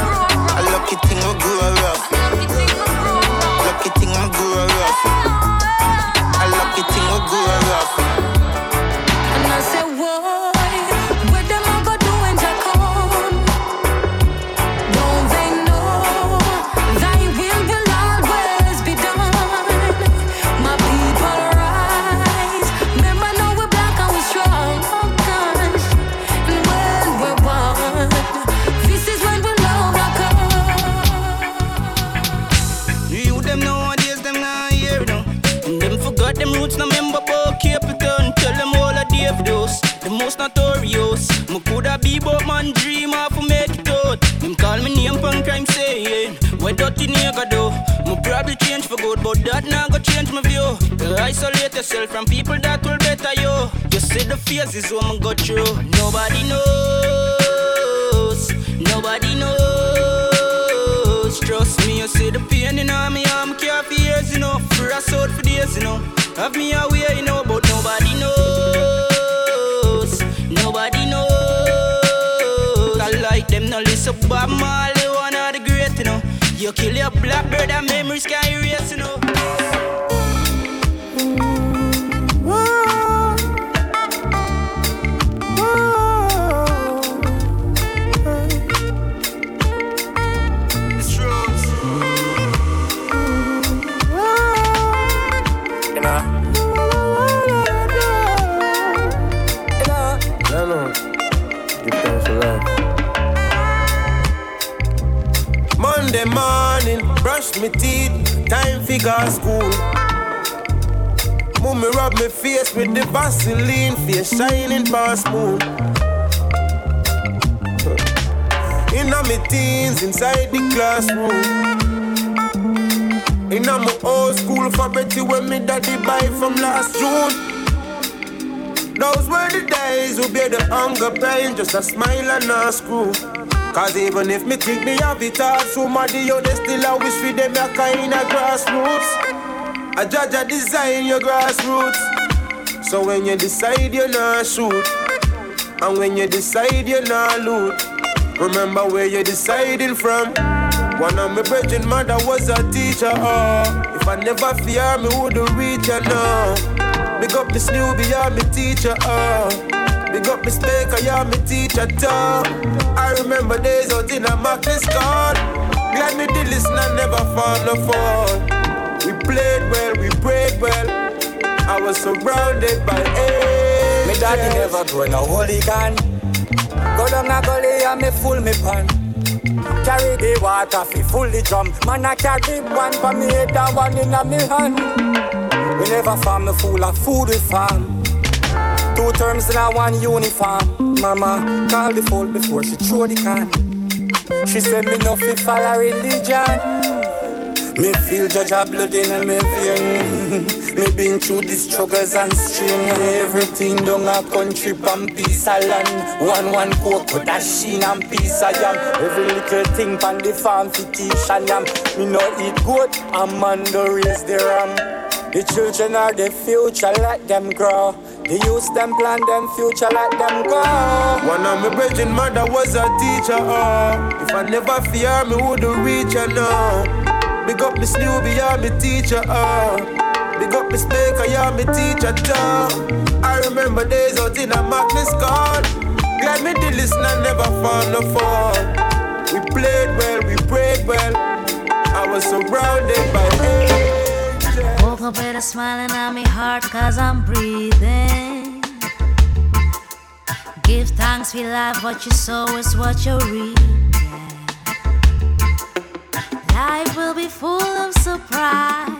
Speaker 25: Hunger pain, just a smile and a screw. Cause even if me think me have it hard, somebody yo, they still a wish for them a kind of grassroots. I judge a design your grassroots. So when you decide you're not shoot, and when you decide you're not loot, remember where you're deciding from. One of my brethren mother was a teacher, oh. If I never fear me, wouldn't reach her, no. Big up this newbie, yeah, me teacher, oh. Big up me speaker, yeah, me teacher too. I remember days out in a Marcus God. Glad me did listen and never fall no fall. We played well, we prayed well. I was surrounded by angels.
Speaker 26: Me daddy never grow no hooligan. Go down a gully and me full me pan. Carry the water fi full the drum. Man I carry one for me head and one in a me hand. We never farm the fool of food farm. Two terms in a one uniform. Mama called the fool before she throw the can. She said me no fit follow religion. Me feel judge a blood in me vein. Me been through the struggles and strain. Everything down a country from piece of land. One one cocoa dashing and piece of yam. Every little thing from the farm fi teach and yam. Me no eat goat, I'm man do raise the ram. The children are the future, let them grow. The youth them plan them future like them go.
Speaker 25: One of my brethren mother was a teacher, oh. If I never fear me, wouldn't reach her, no. Big up me Snoopy, yeah, me teacher, oh. Big up me Speaker, yeah, me teacher, too. I remember days out in a Magnus God. Glad me did listen and never found no fall. We played well, we prayed well. I was surrounded by angels.
Speaker 27: Woke up with a smile on my heart cause I'm breathing. Give thanks for life, what you sow is what you reap. Life will be full of surprise.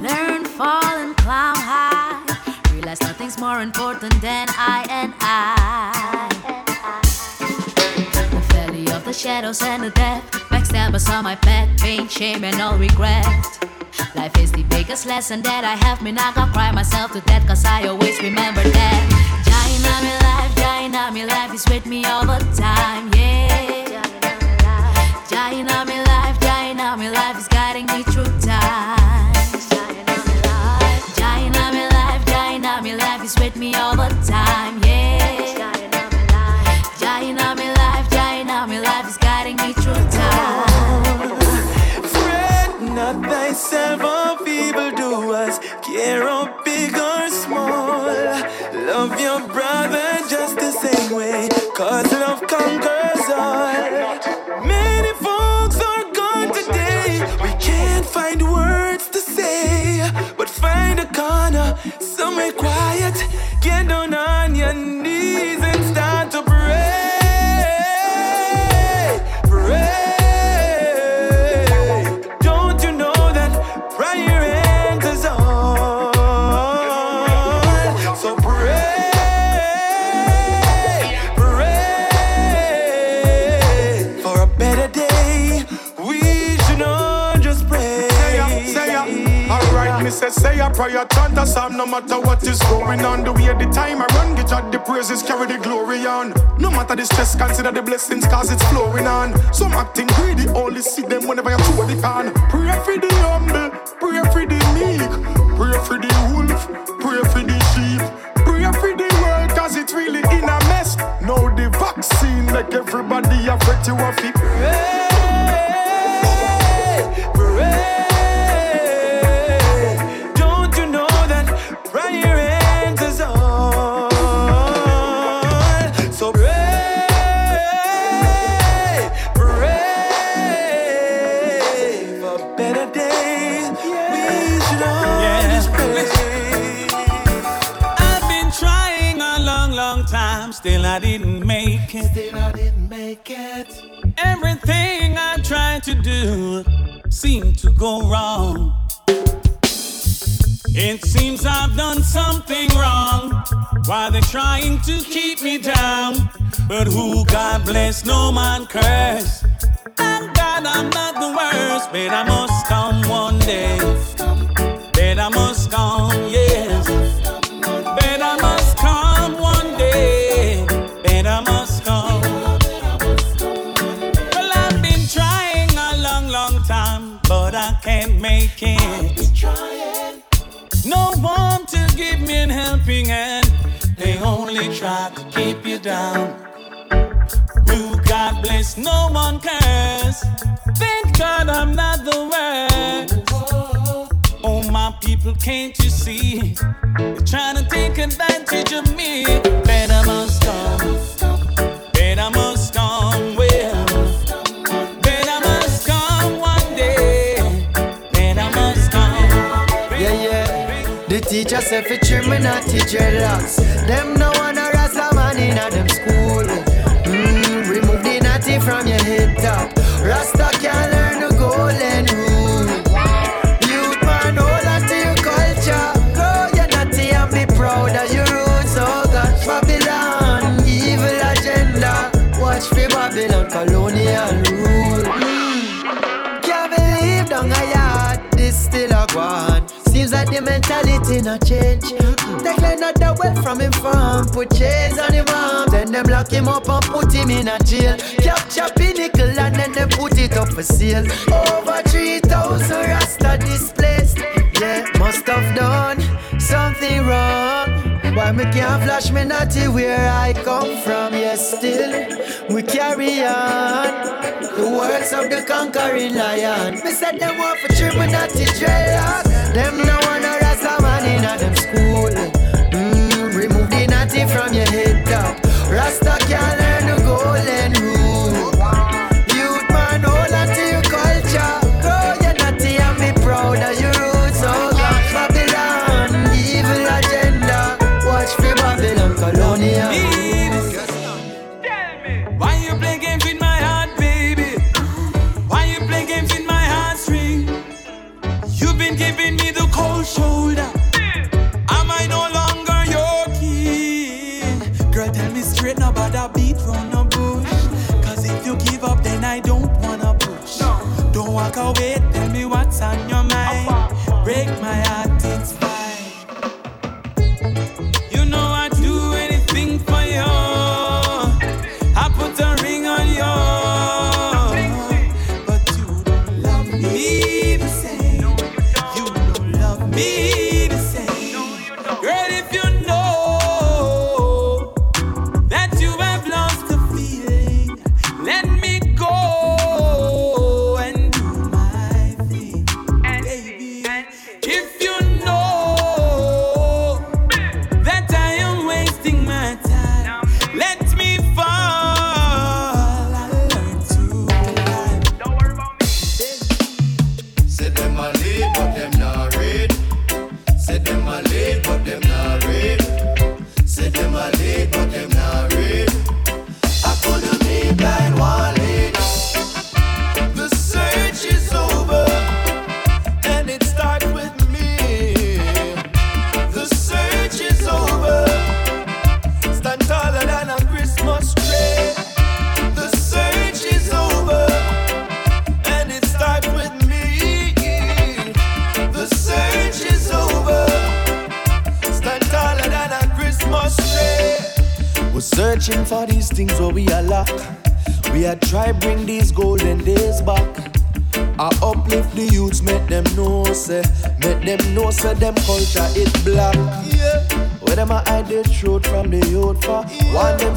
Speaker 27: Learn, fall, and climb high. Realize nothing's more important than I and I. The valley of the shadows and the death. Backstabbers on my path, pain, shame, and all regret. Life is the biggest lesson that I have. Me not gonna cry myself to death, cause I always remember that. On me life, on me life is with me all the time, yeah. On me life, on me life is guiding me through times.
Speaker 25: Big or small. Love your brother just the same way, cause love conquers all. Many folks are gone today, we can't find words to say, but find a corner, somewhere quiet, get down on your knees prayer
Speaker 13: chant a psalm no matter what is going on. The way the time I run, get out the praises, carry the glory on. No matter the stress, consider the blessings cause it's flowing on. Some acting greedy, only see them whenever you throw the can. Pray for the humble, pray for the meek, pray for the wolf, pray for the sheep. Pray for the world cause it's really in a mess. Now the vaccine make everybody afraid to a fit.
Speaker 6: Still I didn't make it.
Speaker 14: Still I didn't make it.
Speaker 6: Everything I tried to do seemed to go wrong. It seems I've done something wrong. Why they're trying to keep me down? But who God bless, no man curse. Thank God I'm not the worst, but I must come one day. But I must come, yes. Make it. No one to give me a helping hand. They only try to keep you down. Who God bless, no one cares. Thank God I'm not the worst. Oh, my people, can't you see? They're trying to take advantage of me. Better must come. Better must
Speaker 9: The teacher said for trim me not teach dreadlocks. Them no wanna rasta man in a them school. Mm, remove the natty from your head top. Rasta can't learn the golden rule. Youth man, hold on to your culture. Grow your natty and be proud of your roots. Oh God, Babylon, evil agenda. Watch for Babylon colonial rule. Mm. Can't believe down a yard, this still a go on. Seems like the mentality not change. They clean out the wealth from him farm, put chains on him arm. Then them lock him up and put him in a jail. Capture pinnacle and then they put it up for sale. Over 3,000 rasta displaced. Yeah, must have done something wrong. Why me can't flash me natty where I come from? Yes, still we carry on. The words of the conquering lion. Me said them want for trim me natty dreadlock. Them no wanna a them school. Mm, remove the natty from your head top. Rasta can't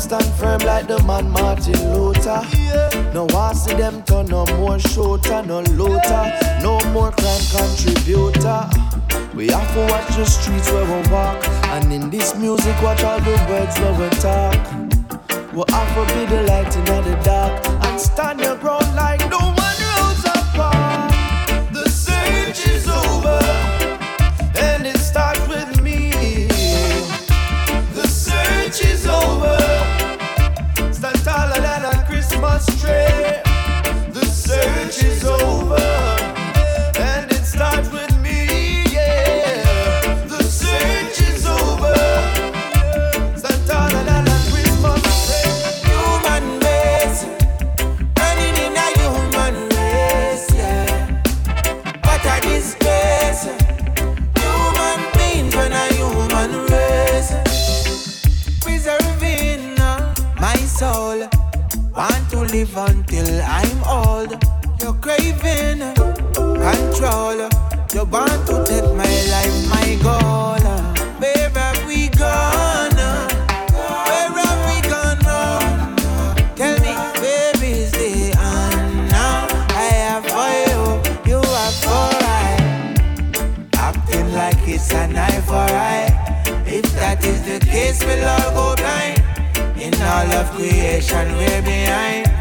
Speaker 28: stand firm like the man Martin Luther. Yeah. No one see them turn no more shooter, no looter, no more crime contributor. We have to watch the streets where we walk, and in this music, watch all the words where we talk. We have to be the light in the dark
Speaker 14: You want to take my life, my goal. Uh. Where have we gone? Uh? Where have we gone wrong? Tell me, baby, is the now? I have for you, you have for I. Acting like it's an eye for eye. If that is the case, we'll all go blind. In all of creation, we're behind.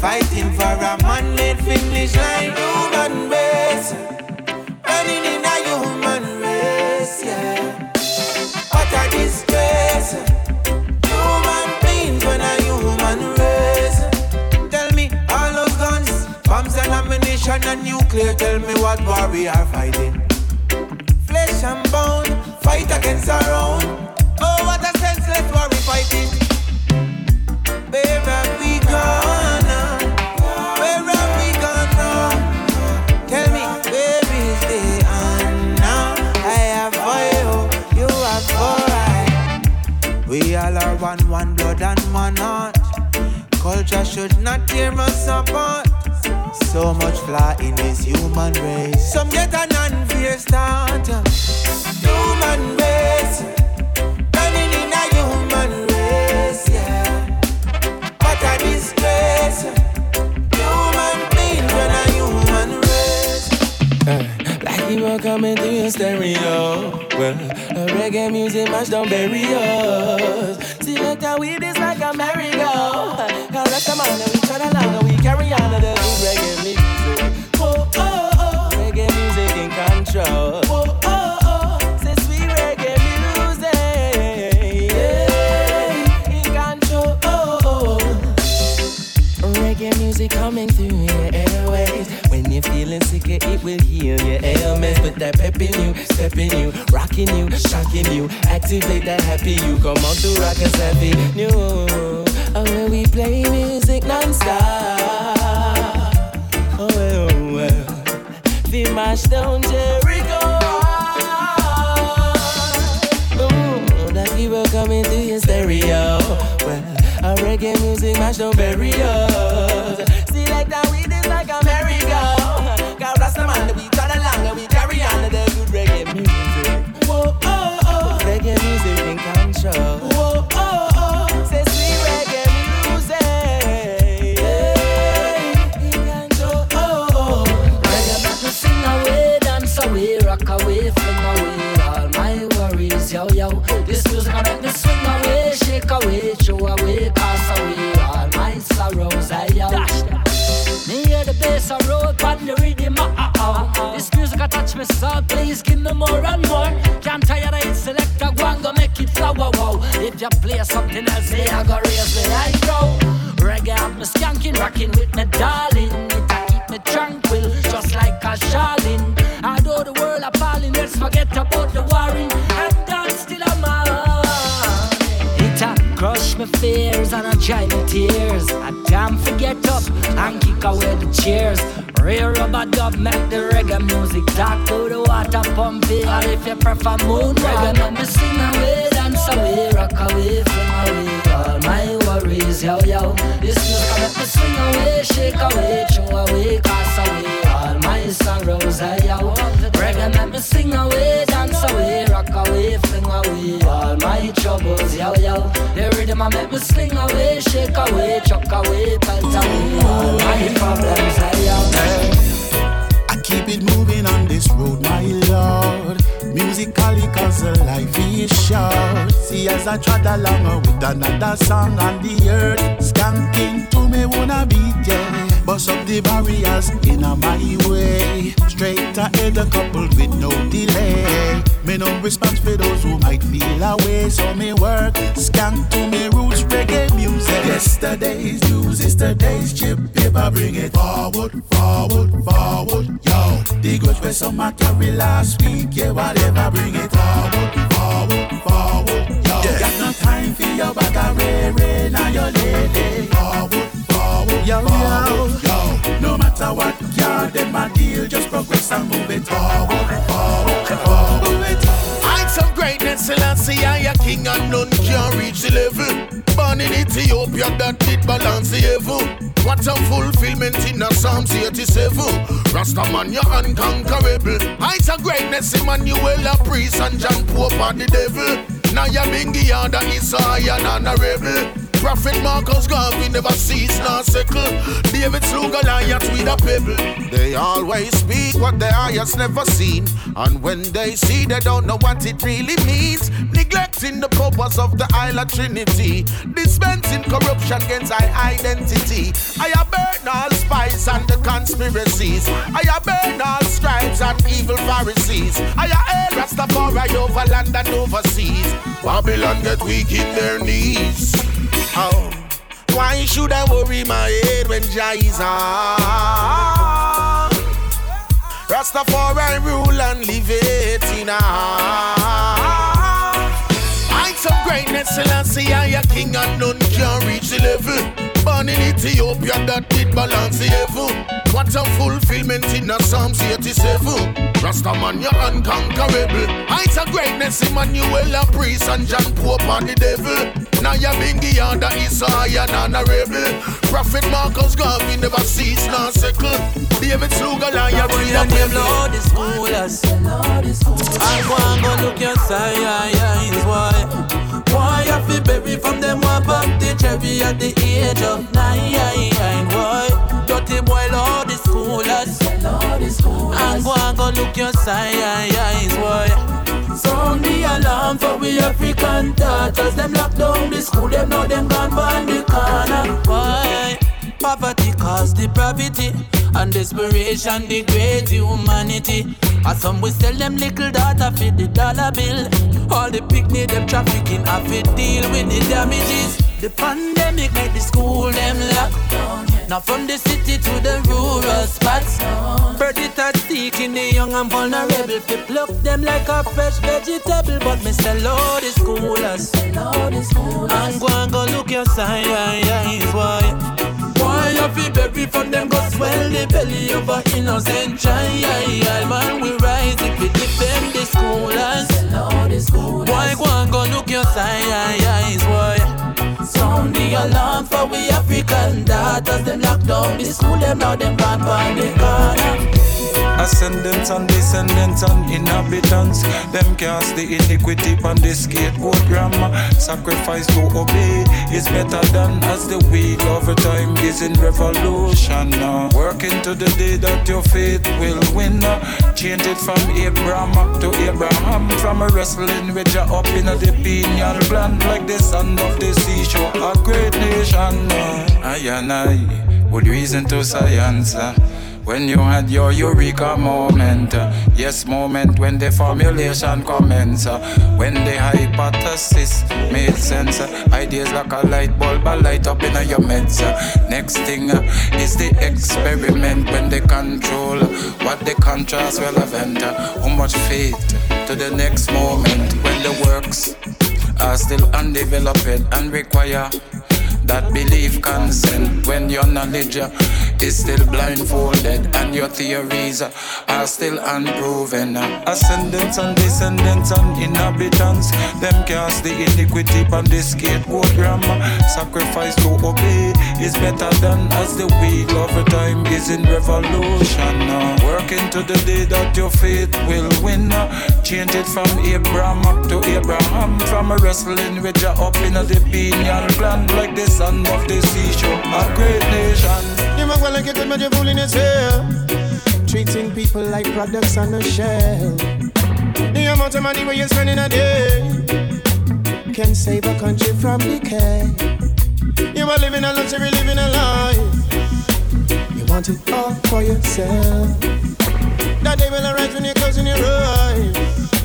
Speaker 14: Fighting for a man-made finish line. Ammunition and nuclear. Tell me what war we are fighting. Flesh and bone, fight against our own. Oh, what a senseless war we fighting. Where have we gone? Uh? Where have we gone now? Tell me, where is the now? I have for you, oh, you have for I. We all are one, one blood and one heart. Culture should not tear us apart. So much flaw in this human race. Some get an unfair start. Human race,
Speaker 20: you coming through your stereo. Well, a reggae music match don't bury us. See, look how we this like a merry-go. Cause that's the man that we turn along and we carry on to the reggae music. Whoa, oh, oh. Reggae music in control. Feeling sick, it will heal your ailments. Put that pep in you, step in you, rocking you, shocking you. Activate that happy you. Come on to rock us happy new. Oh, when we play music non-stop. Oh, well, oh, well. We mash down Jericho. Ooh, that people coming through your stereo. Well, a reggae music mash down we along and we carry on the good reggae music. Whoa, oh, oh. Reggae music in control. Whoa,
Speaker 27: This music a touch me so, please give me more and more. Can't tire of it, select a and go make it flower, wow. If you play something else, me I go raise me eyebrow. Reggae have me skanking, rocking with me darling. It keep me tranquil, just like a Charlene. Although the world appalling, let's forget about the warring and dance till I'm out. It a crush me fears and a dry me tears. I damn forget up and kick away the cheers. Real rubber dub make the reggae music talk to the water pumping. Or if you prefer moon reggae, ah. let me sing away, dance away, rock away, fling away all my worries. yo, yo. This music make me swing away, shake away, throw away, cast away all my sorrows, hey, yo. Reggae make me sing away, dance away, rock away, fling away all my troubles, yo, yo. The rhythm make me sling away, shake away, chuck away, pelt away all my problems, hey, yo.
Speaker 29: I keep it moving on this road, my lord. Musically, cause the life is short. See, as I trot along with another song on the earth, skanking to me wanna be yeah. Bust up the barriers in a my way. Straight ahead, a couple with no delay. Me no response for those who might feel away. So me work, skank to me roots, reggae music. Yesterday's news is today's chip. Paper, bring it forward, forward, forward. Yo, the goods where some I carry last week. Yeah, whatever, bring it forward, forward, forward. Yo, yeah. got no time for your bag of ray, now your lady. Forward, yo. Yo, yo, no matter what yard them a deal, just progress and move it forward, forward, forward.
Speaker 12: I'm some greatness, Selassie, I a king and none can reach the level. Born in Ethiopia, that did balance the evil. What a fulfillment in a Psalms 87. Rastaman, you're unconquerable. Heights of greatness, Emmanuel, a priest, and John Pope, are the devil. Now you're being the other is high and honorable. Prophet Marcus Garvey never cease nor sickle. David slew Goliath with a pebble. They always speak what their eyes never seen. And when they see, they don't know what it really means. Neglecting the purpose of the Isle of Trinity. Dispensing corruption against our identity. I have burned all spies and the conspiracies. I have burned all scribes and evil Pharisees. I have hail Rastafari over land and overseas. Babylon get weak in their knees. Oh, why should I worry my head when Jah is on? Rastafari rule and live it in I some greatness, Selassie, I a king and none can reach the level. Born in Ethiopia, that did balance the heaven. What a fulfillment in the Psalms 87. Rastaman, you're unconquerable. Heights of greatness, Emmanuel, a priest, and John Pope, and the devil. Now you're being the under Isaiah, and honorable. Prophet Marcus Garvey never cease, nor second. David slew Goliath with a
Speaker 4: pebble. Lord is coolest. I'm going to look your side, yeah, is why. Why I from them one pop the cherry at the age of nine. Why? Dirty boy, Lord is cool as. And go and go look your signs. Why? Sound the alarm for we African daughters. Them lock down the school, them know them gone by the corner. Why? Poverty cause depravity and desperation degrade humanity. And some we sell them little data for the dollar bill. All the pickney them trafficking have to deal with the damages. The pandemic make the school them lock. Now from the city to the rural spots. Predator seeking the young and vulnerable. Fi pluck them like a fresh vegetable. But me say Lord is coolest. And go and go look your sign. Why? Why you feel baby from them go swell the belly of a innocent child Man we rise if we defend the schoolers. Why go and go look your signs boy? Sound the alarm for we African daughters. Them lock down the school them now them gone by the corner
Speaker 30: Ascendants and descendants and inhabitants. Them cast the iniquity on the skateboard grammar. Sacrifice to obey is better than as the wheel over time is in revolution. Uh, working to the day that your faith will win. Uh, change it from Abraham to Abraham. From a wrestling with you up in the pineal like the sun of the seashore. A great nation. Uh, I and I would reason to science. Uh, when you had your eureka moment, yes, moment when the formulation commence, when the hypothesis made sense, ideas like a light bulb a light up in your meds. Next thing is the experiment when they control what the contrast will relevant. How much faith to the next moment when the works are still undeveloped and require that belief consent when your knowledge uh, is still blindfolded and your theories uh, are still unproven. Uh, Ascendants and descendants and inhabitants, them cast the iniquity on the skateboard grammar. Sacrifice to obey is better than as the wheel over time is in revolution. Working to the day that your faith will win. Change it from Abraham up to Abraham, from a wrestling with your up in the pineal gland like the sun of the seashore. A great nation.
Speaker 21: You might well get them you're fooling yourself. Treating people like products on a shelf. The amount of money where you're spending a day can save a country from decay. You are living a luxury, living a life. You want it all for yourself. That day will arise when you're closing your eyes.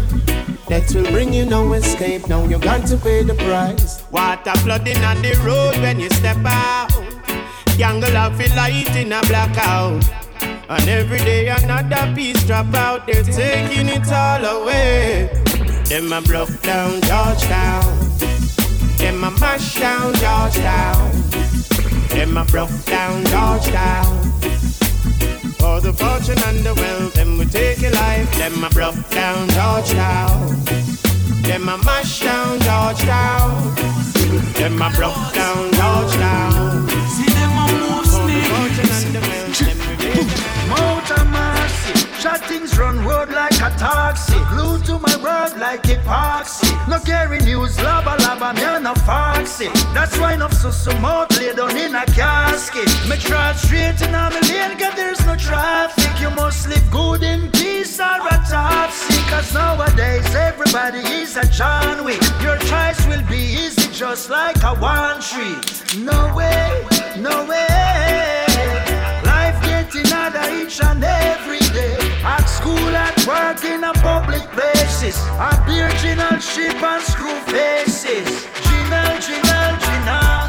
Speaker 21: That will bring you no escape. Now you got to pay the price. Water flooding on the road when you step out. Jungle of light in a blackout. And every day another piece drop out. They're taking it all away. Them a broke down Georgetown. Them a mash down Georgetown. Them a broke down Georgetown. For the fortune and the wealth, them we take your life. Them a broke down Georgetown. Them a mash down Georgetown. Them a broke down Georgetown.
Speaker 31: See them a move snakes. Mount a mercy. Shot things run road like a taxi. Glued to my world like epoxy. No carry news, lava lava, me no foxy. That's why enough so so mouth lay down in a casket. Me drive straight in a lane, cause there's no traffic. You must live good in peace or a topsy. Cause nowadays everybody is a John Wick. Your choice will be easy just like a one tree. No way, no way. Life getting harder each and every work, in a public places. A original ship and screw faces. Gina, Gina, Gina.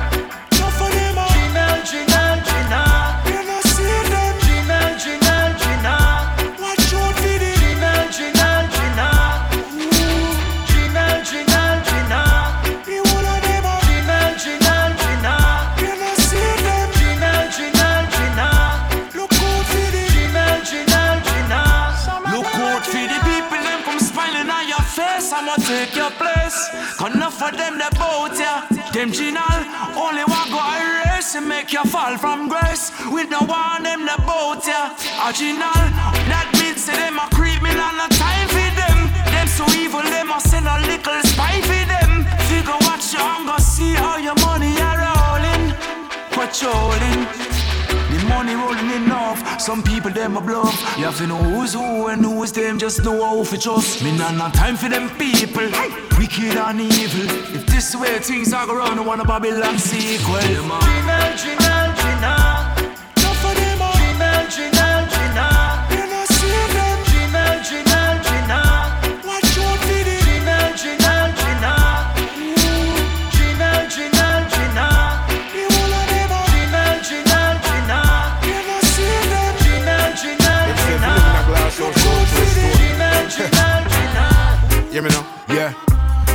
Speaker 30: Of them that bout ya. Them Ginal, only one go erase and make you fall from grace. With no one them that bout ya. A Ginal, that means say them a on no time for them. Them so evil, them a send a little spy for them. Figure watch your hunger, see how your money are rolling. Patrolling. Money rolling enough. Some people them a bluff. You have to know who's who and who's them. Just know how to trust. Me not not time for them people. Wicked and evil. If this way things are going I want a Babylon sequel.
Speaker 31: Gina, Gina,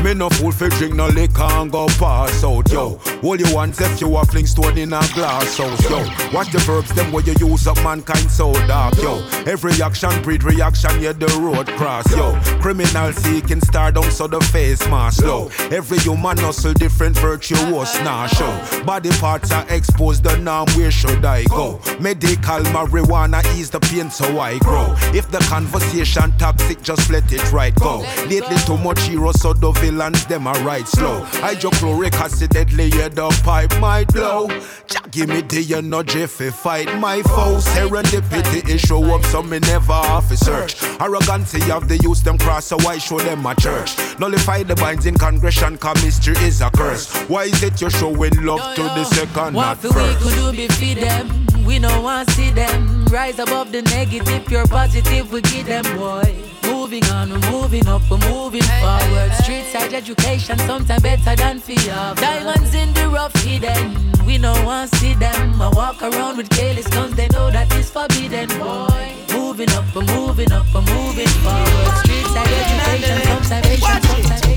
Speaker 23: Me no fool for drink no liquor and go pass out, yo. All you want if you a fling stone in a glass house, yo. Watch the verbs, them where you use up mankind so dark, yo. Every action breed reaction, yeah, the road cross, yo. Criminal seeking stardom, so the face mask, yo. Every human hustle, different virtuous, nah, show. Body parts are exposed, the norm, where should I go? Medical marijuana ease the pain, so I grow. If the conversation toxic, just let it right go. Lately, too much heroes, so the villains, them are ride slow. Hydrochloric acid, deadly, yeah, the pipe might blow. Jah give me the energy fi fight my foes. Serendipity is show up, so me never off a search. Arrogancy of the youth, them cross, so I show them my church. Nullify the binds in congression, cause mystery is a curse. Why is it you're showing love to the second, not
Speaker 4: What for we could do be feed them. We no want see them rise above the negative, pure positive. We give them boy. Moving on, we're moving up, we're moving forward. Street side education, sometimes better than fear. Diamonds in the rough hidden. We no want see them. I walk around with careless guns, they know that it's forbidden, boy. Moving up, we're moving up, we're moving forward. Street side education, some salvation, some salvation.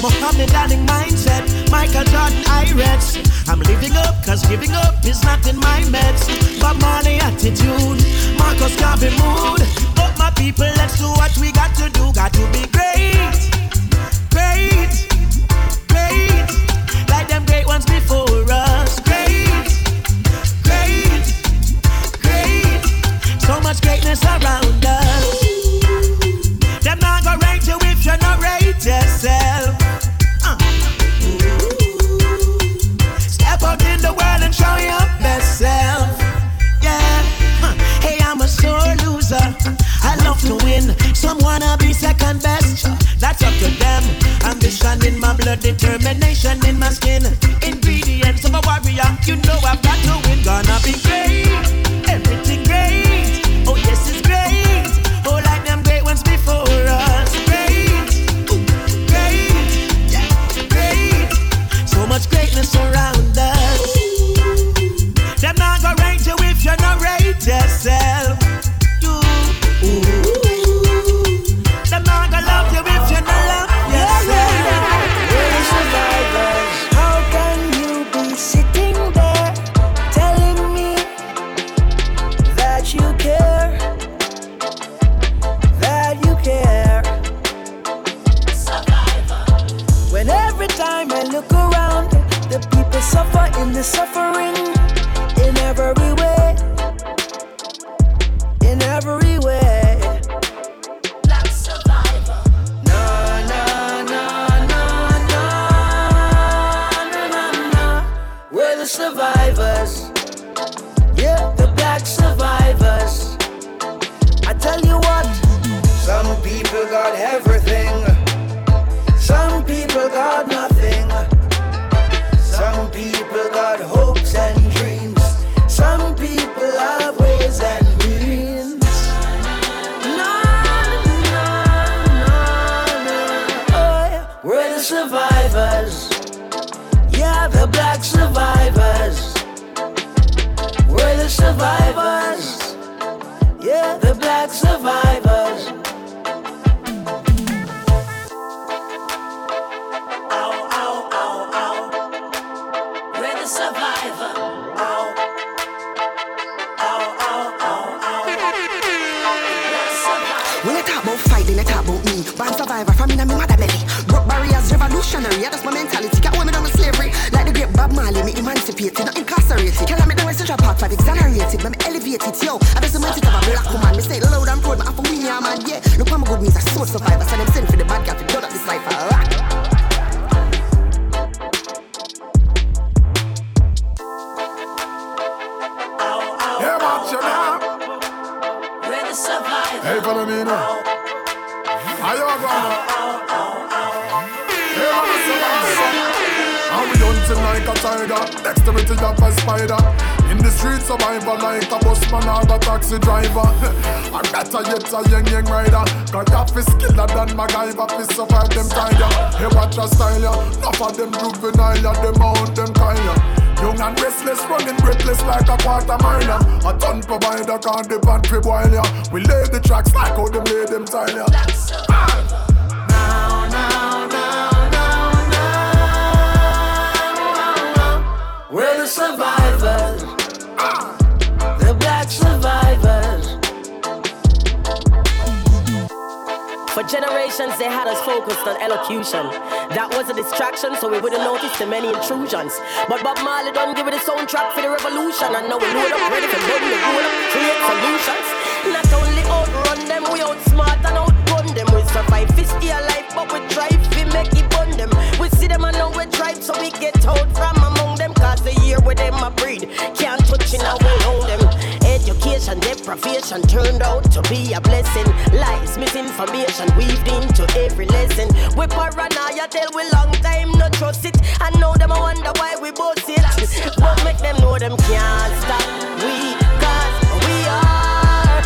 Speaker 5: Muhammad Ali mindset, Michael Jordan Irex. I'm living up, cause giving up is not in my meds. But money attitude, Marcus Garvey mood. But my people, let's do what we got to do. Got to be great, great, great. Like them great ones before us. Great, great, great. So much greatness around us. Love to win. Some wanna be second best. That's up to them. Ambition in my blood, determination in my skin. Ingredients of a warrior. You know I've got to win. Gonna be great. Everything great. Oh yes, it's great. Oh, like them great ones before us. Great. Ooh, great. Yeah, great. So much greatness around
Speaker 32: barriers, revolutionary. Yeah, that's my mentality. Can't hold me down with slavery. Like the great Bob Marley, me emancipated, not incarcerated. Can't let me down with Central Park Five, exonerated. Me, me elevated, yo. I just meant it of a black woman. Me say loud and proud, me have to win, yeah, man. Yeah, look how my good means a soul survivor. So them send for the bad guy to done up this life.
Speaker 10: Yeah, man, you know.
Speaker 33: We're the survivor.
Speaker 10: Hey, follow me now. Are you gonna? And we hunting like a tiger, dexterity of a spider. In the street, survivor like a busman or a taxi driver. I better yet a young young rider. Is skiller than MacGyver fi survive them tiger. Hey, watch a style ya. Enough of them juvenile ya, them out them kind ya. Young and restless, running breathless like a quarter miler. A ton provider can't depend for boil ya. We lay the tracks like how them lay them tile ya.
Speaker 33: We're the survivors. The black survivors.
Speaker 34: For generations, they had us focused on elocution. That was a distraction, so we wouldn't notice the many intrusions. But Bob Marley done give it a soundtrack for the revolution, and now we load up, ready for burn the rule create solutions. Not only outrun them, we outsmart and outgun them. We survive, we stay alive, but we try we make it bun them. We see them and now we tribe, so we get out from breed, can't touch it now we own them. Education, deprivation turned out to be a blessing. Lies, misinformation weaved into every lesson. We paranoia tell we long time no trust it. I know them I wonder why we both it. But make them know them can't stop we, cause we are.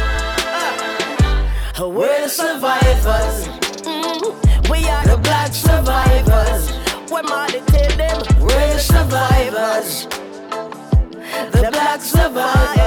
Speaker 34: uh, we're the survivors. Mm, we are the black survivors. When Marley tell them we're the survivors. The black survivors.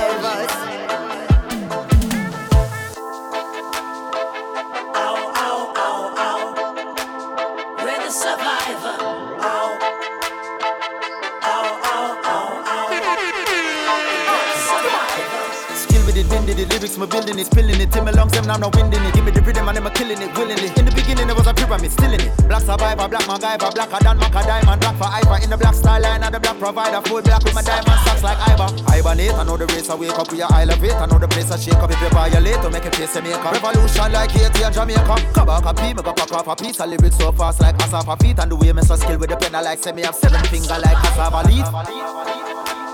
Speaker 35: Lyrics, me building it, spilling it. Till me lungs, them now no winding it. Give me the rhythm and them killing it willingly. In the beginning, it was a pyramid, still in it. Black survivor, black MacGyver, blacker than Mac a diamond, black for Ivor. In the black style line, and the black provider, full black with my diamond socks like Ivor. Hibernate, I know the race, I wake up, with we are elevate. I know the place, I shake up if you violate. To make a face, make a revolution like Haiti and Jamaica. Come back a pee, me go pack off a piece. I lyrics so fast like Asafa feet, and the way me so skill with the pen, I like say me have seven finger like cassava leaf.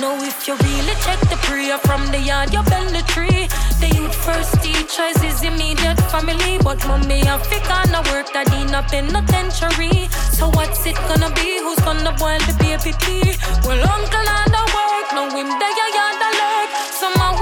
Speaker 19: Now if you really check the prayer from the yard, you bend the tree. The youth first teachers is immediate family, but mommy Africa no work that in a penitentiary. So what's it gonna be? Who's gonna boil the baby tea? Well, uncle and the work, no him there,
Speaker 14: yeah, yeah, the lurk. Somehow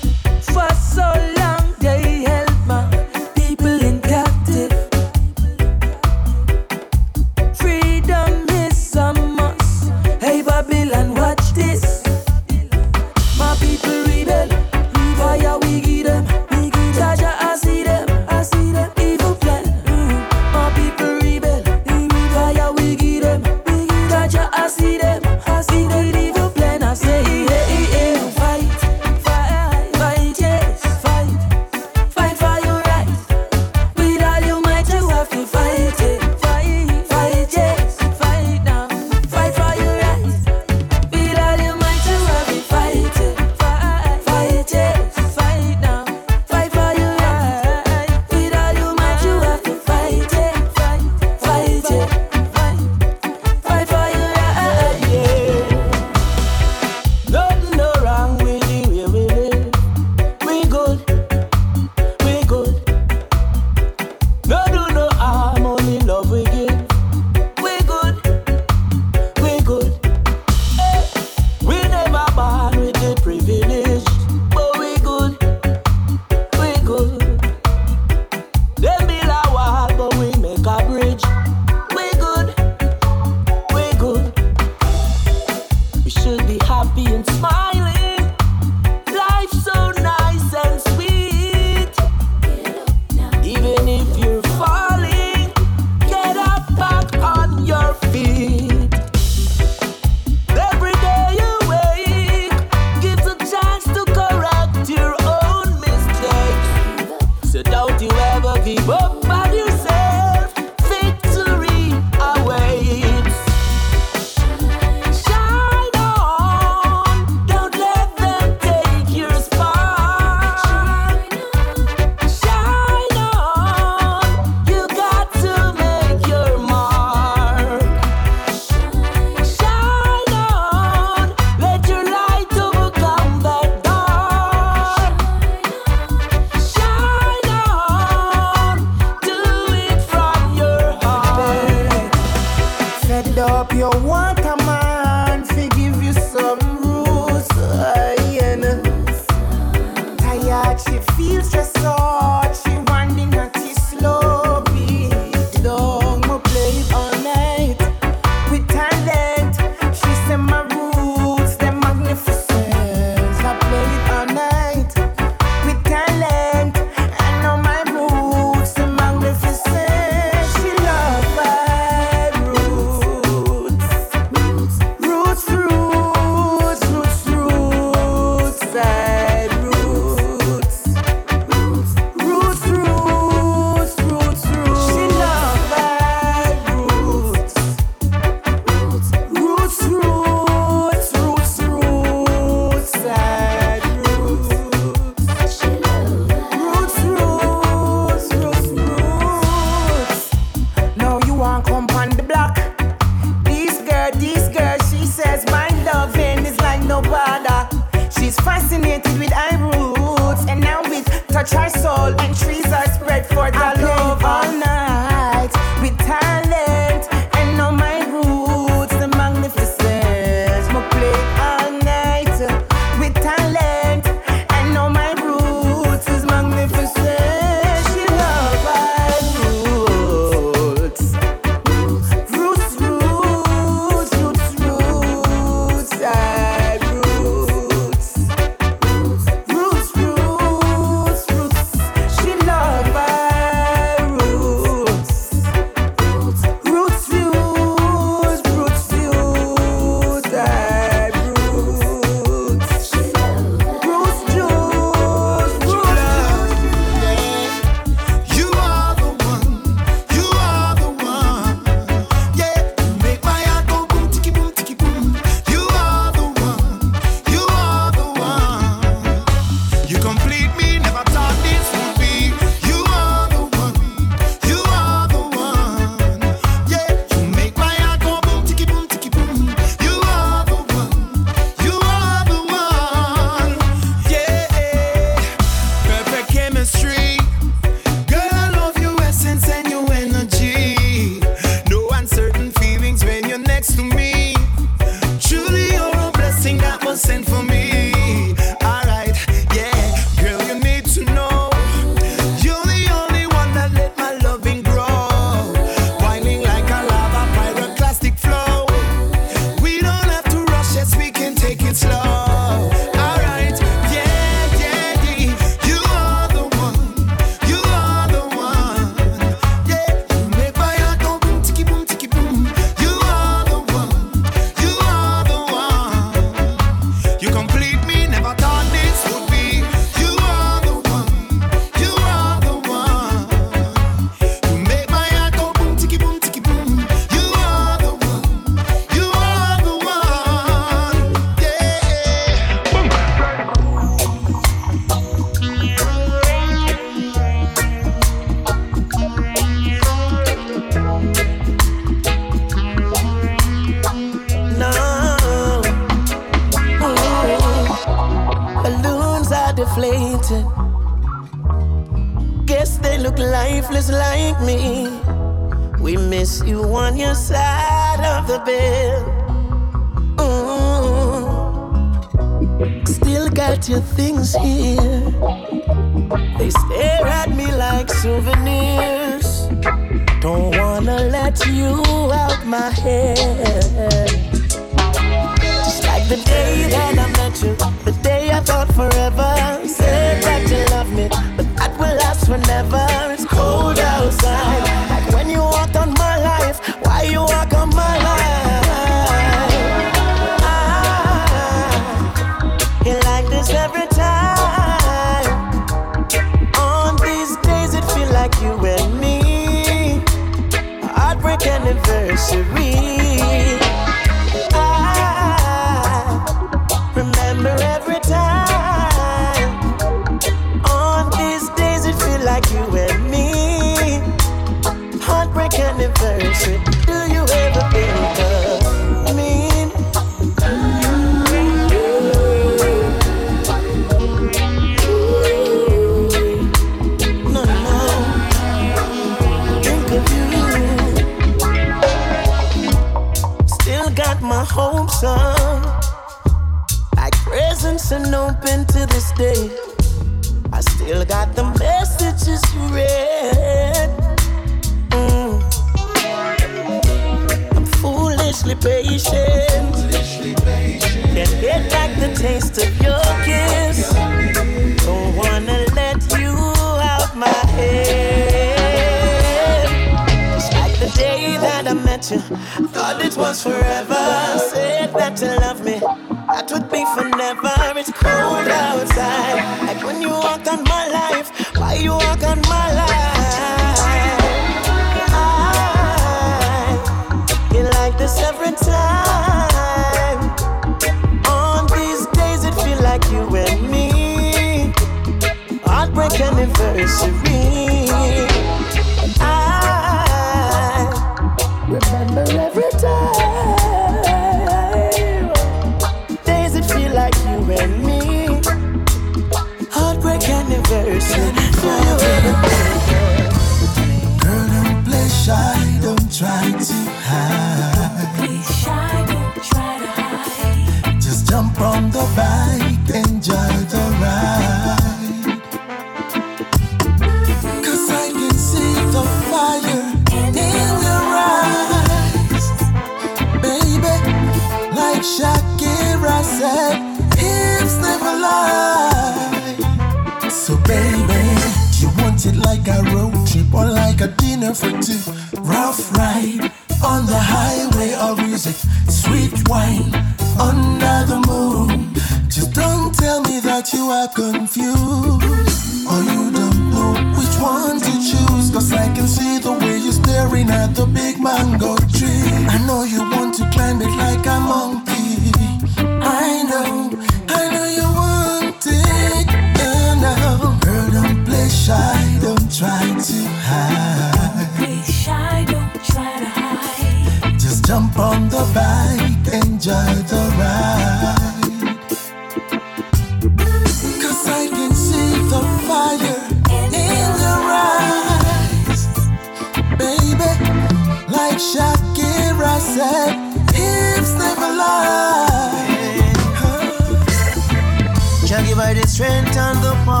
Speaker 14: strength and the power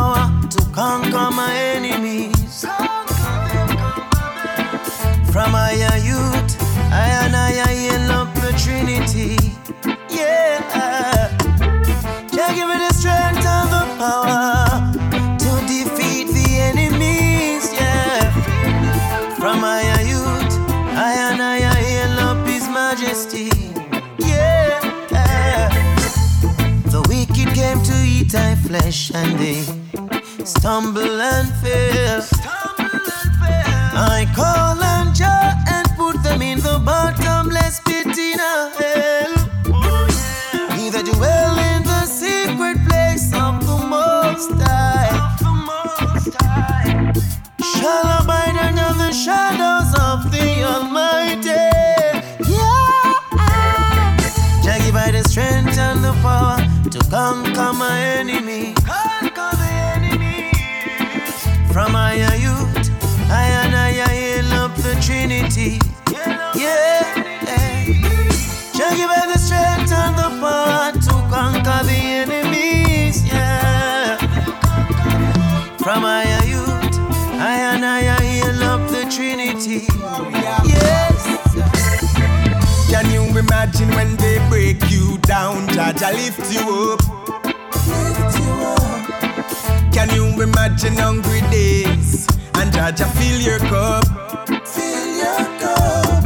Speaker 14: stumble and fail. I call Jah Jah
Speaker 23: lift you up. Can you imagine hungry days and Jah Jah fill your cup? Fill your cup.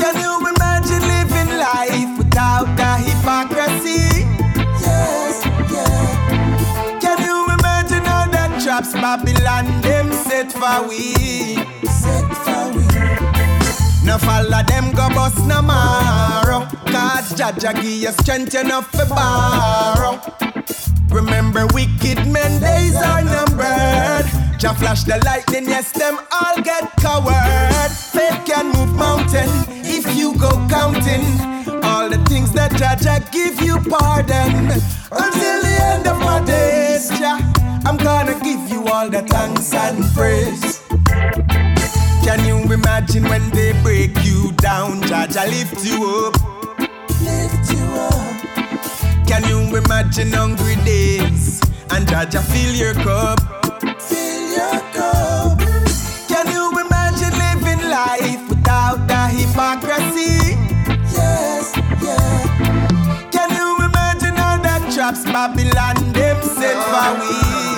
Speaker 23: Can you imagine living life without the hypocrisy? Yes, yeah. Can you imagine all the traps Babylon them set for we? Set for we. No follow them go bust no marrow Cause Jah Jah give you strength enough for borrow. Remember wicked men days are numbered. Jah flash the lightning, yes them all get coward Faith can move mountain if you go counting. All the things that Jah Jah give you pardon. Until the end of my days Jah I'm gonna give you all the thanks and praise. Can you imagine when they break you down? Jah Jah lift you up. Can you imagine hungry days? And Jah Jah fill your cup. Fill your cup. Can you imagine living life without the hypocrisy? Yes, yeah. Can you imagine all the traps Babylon them set for we?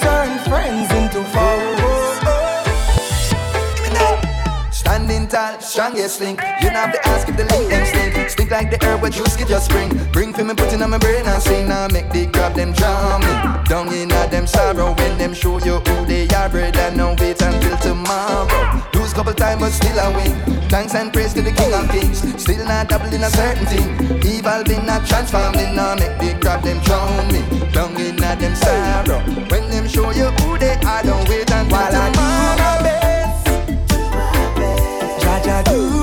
Speaker 23: Turn friends into foes.
Speaker 36: Standing tall, strongest link. You know have to ask if the link them stink. Stink like the herb where juice get your spring. Bring for me, put in on my brain and sing. Now make the grab them drown me. Down in a them sorrow when them show you who they are. Brother, no wait until tomorrow. Couple time but still I win. Thanks and praise to the King of Kings. Still not double in a certain thing. Evolving, not transforming. Now make the grab them drown me. Down in a them sorrow. When them show you who they are, don't wait until
Speaker 23: While I do
Speaker 36: tomorrow.
Speaker 23: my best, Jah Jah do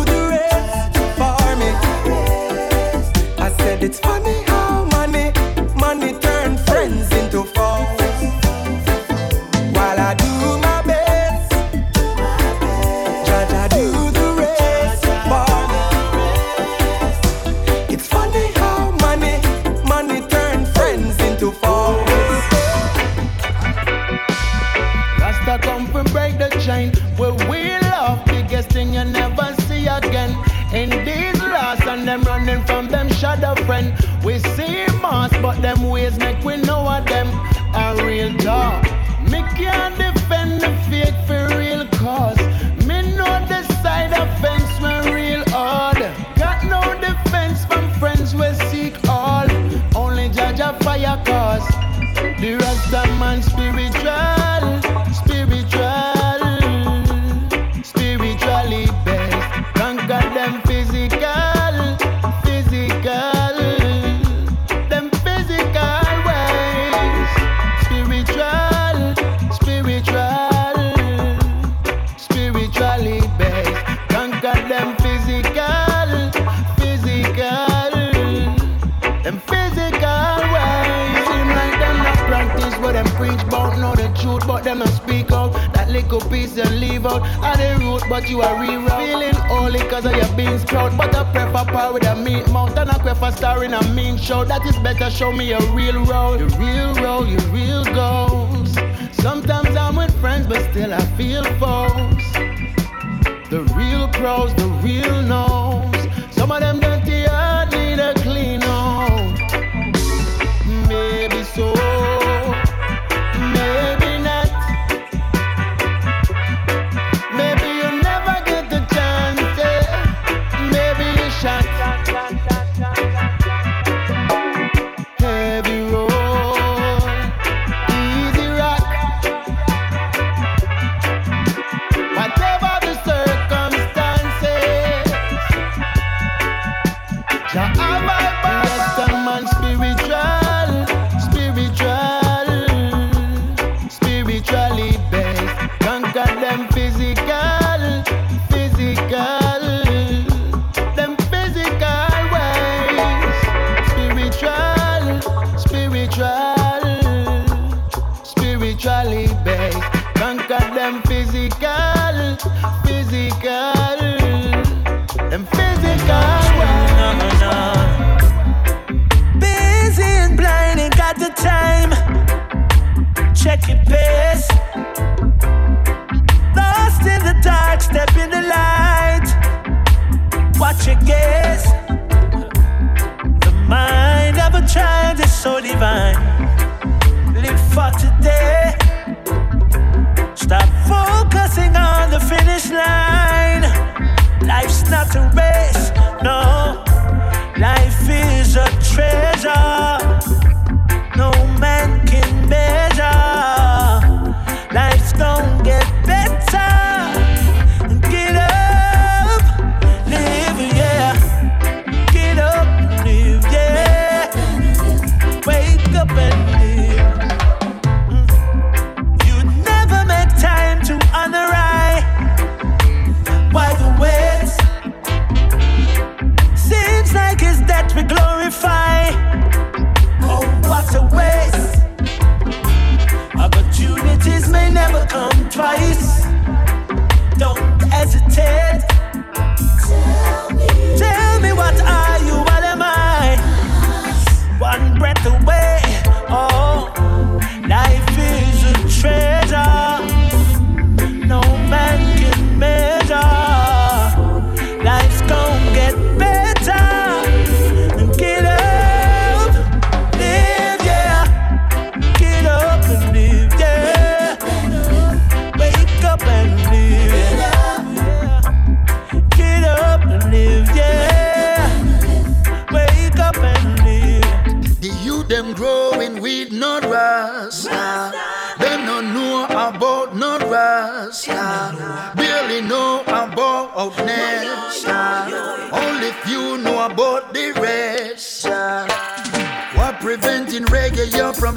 Speaker 9: away.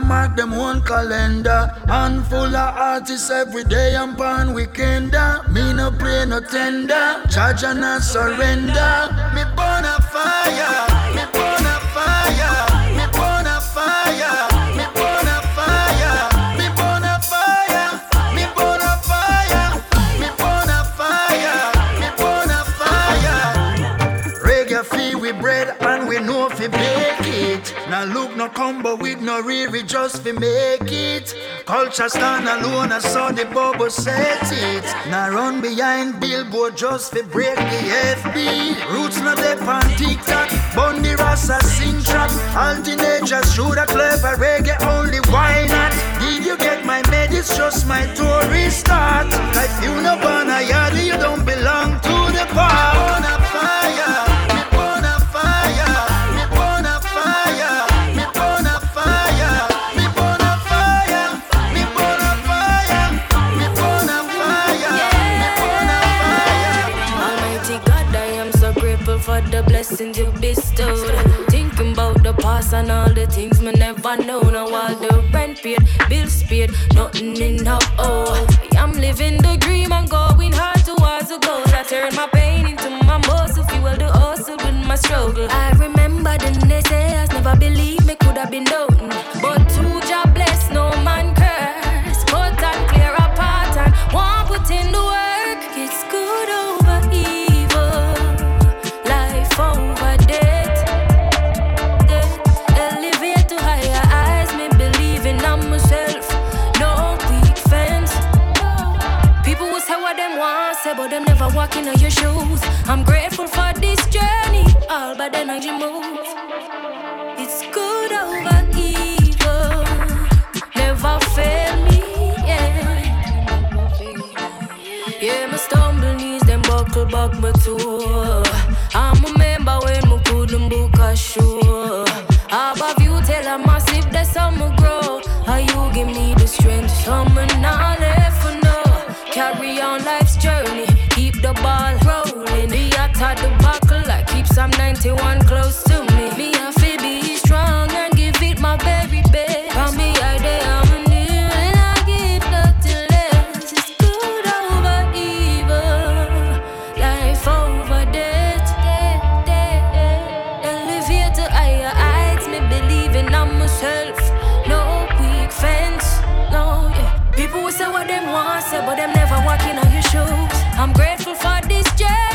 Speaker 9: mark them one calendar. Handful of artists every day I'm pan weekend. Me no play no tender. Charge and not surrender. Me burn a fire. Me
Speaker 31: humble with no real just to make it. Culture stand alone, I saw the bubble set it. Now run behind billboard just to break the FB. Roots not up on TikTok, Bundy Rasta sing trap. All teenagers shoot a clever reggae, only why not? Did you get my med? It's just my tourist start. If you no born a you don't belong to the park.
Speaker 19: Never know. Now all the rent paid, bills paid, nothing in up. Oh, I'm living the dream and going hard towards the goal. I turn my pain into my muscle, fuel the hustle with my struggle. I remember the naysayers never believed me could have been done, but them never walking on your shoes. I'm grateful for this journey, all the energy moves. Some 91 close to me. Me and Phoebe strong and give it my very best. From me, I day I'm near and I give nothing less. It's good over evil, life over death. Elevate to higher heights, me believing on myself. No weak fence, no yeah. People will say what them want, say, but them never walking on your shoes. I'm grateful for this journey,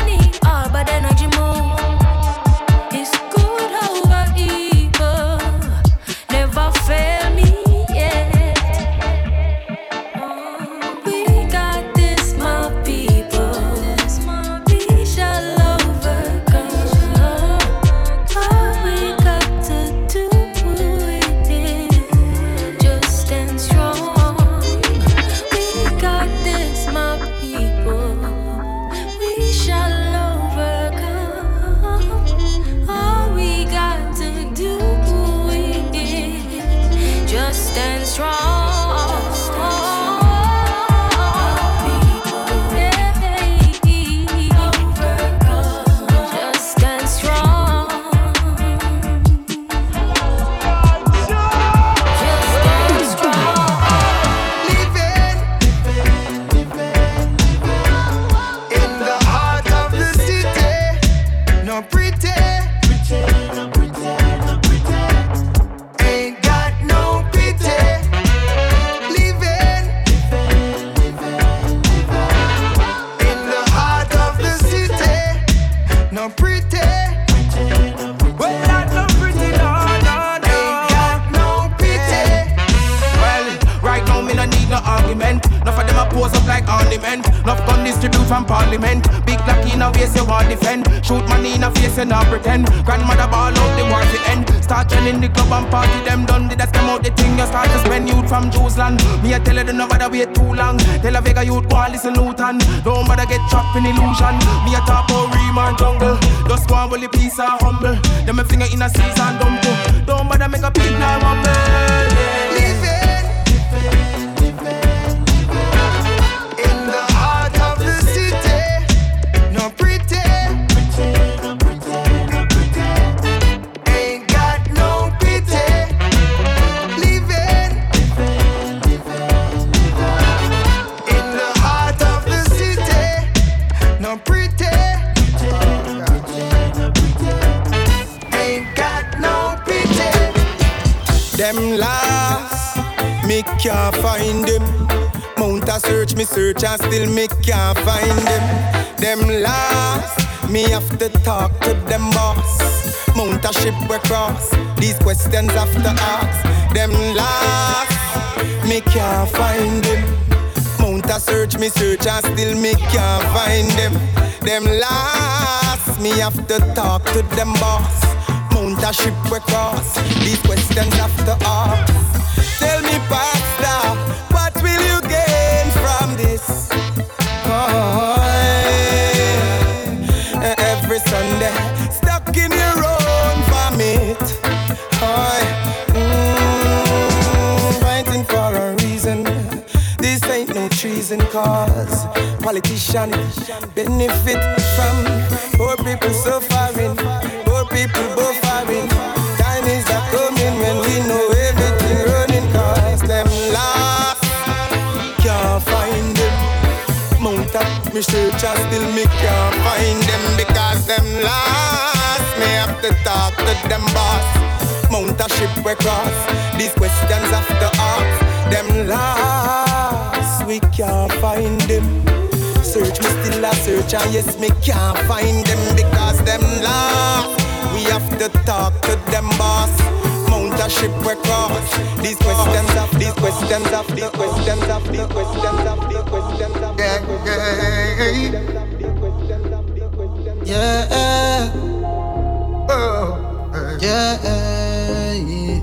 Speaker 37: Oh,
Speaker 9: yeah.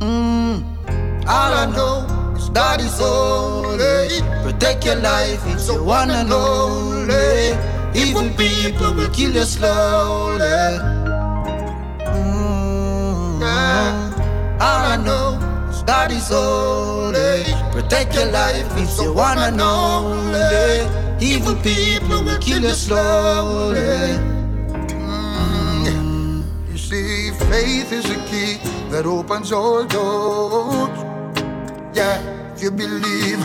Speaker 9: Mm. All I know is God is holy. Protect your life, it's your one and only. Evil people will kill you slowly. Mm. All I know is God is holy. Protect your life, it's your one and only. Evil people will kill you slowly.
Speaker 3: See, faith is a key that opens all doors. Yeah, if you believe.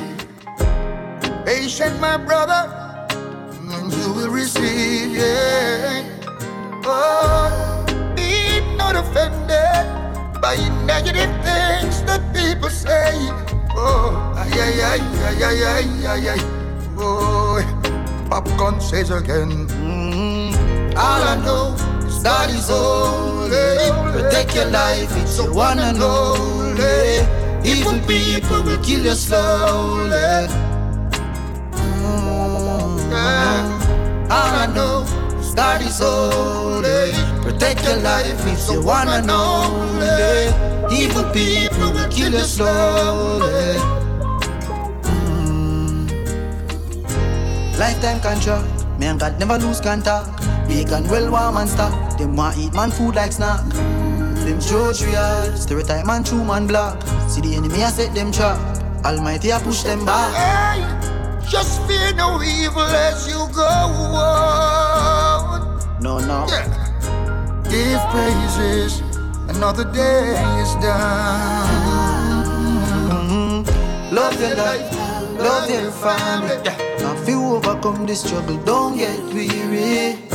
Speaker 3: Patient, my brother, and you will receive. Yeah. Oh, be not offended by negative things that people say. Oh, ay, ay, ay, ay, ay, ay, ay, ay. Oh, popcorn says again.
Speaker 9: Mm, all I know God is holy. Protect your life, it's your one and only. Evil people will kill you slowly. Mm, all I know is God is holy. Protect your life, it's your one and only. Evil people will kill you slowly. Lifetime contract, me and God never lose contact. Vegan, well warm and stock. Them want eat man food like snack. Them judge real, stereotype man true man black. See the enemy I set them trap. Almighty I push them back.
Speaker 3: Hey, just fear no evil as you go on.
Speaker 9: No, no.
Speaker 3: Yeah. Give praises, another day is done.
Speaker 9: Mm-hmm. Love your life, love your family. Yeah. If you overcome this struggle, don't get weary.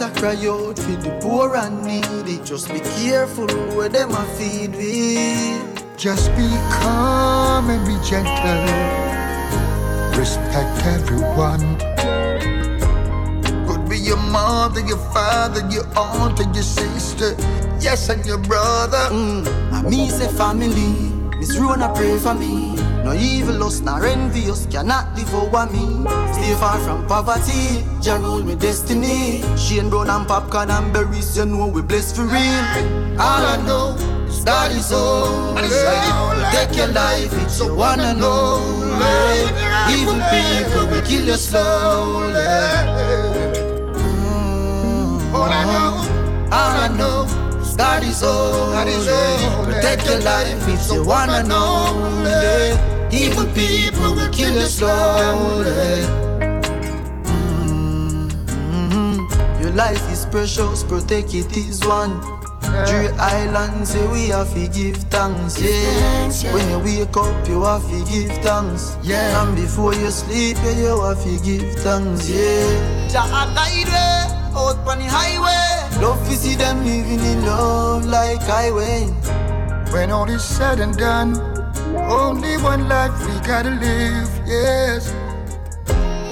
Speaker 9: A cry out for the poor and needy. Just be careful where them a feed we.
Speaker 3: Just be calm and be gentle. Respect everyone. Could be your mother, your father, your aunt, and your sister. Yes, and your brother.
Speaker 9: Mm, and me say family. Miss Rona pray for me. No evil lust, nor envious cannot devour me. Stay far from poverty, Jah rule me destiny. Shane brown and popcorn and berries, you know we blessed for real. All I know is God is holy. Take your life, it's your one and only. Evil people will kill you slowly. Mm, all I know, all I know. God is holy. Protect your life, it's your one and only. Evil people will kill you slowly. Mm-hmm. Your life is precious, protect it is one. Three islands, say we have to give thanks, yeah. When you wake up, you have to give thanks, yeah. And before you sleep, yeah, you have to give thanks, yeah. Jah guide way out on the highway. Love to see them living in love like I highway.
Speaker 3: When all is said and done, only one life we gotta live, yes.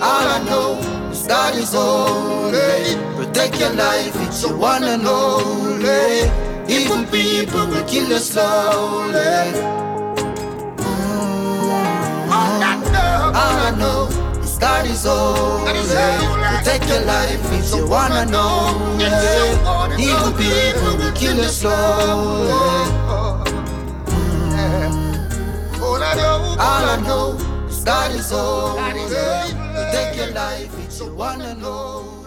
Speaker 9: All I know is God is holy. take your life, it's your one and only. Even people will kill you slowly. Mm. All I know is God is holy. Protect your life, it's your one and only. Evil people will kill you slowly. Mm. All I know is holy. Protect your life, it's one and only.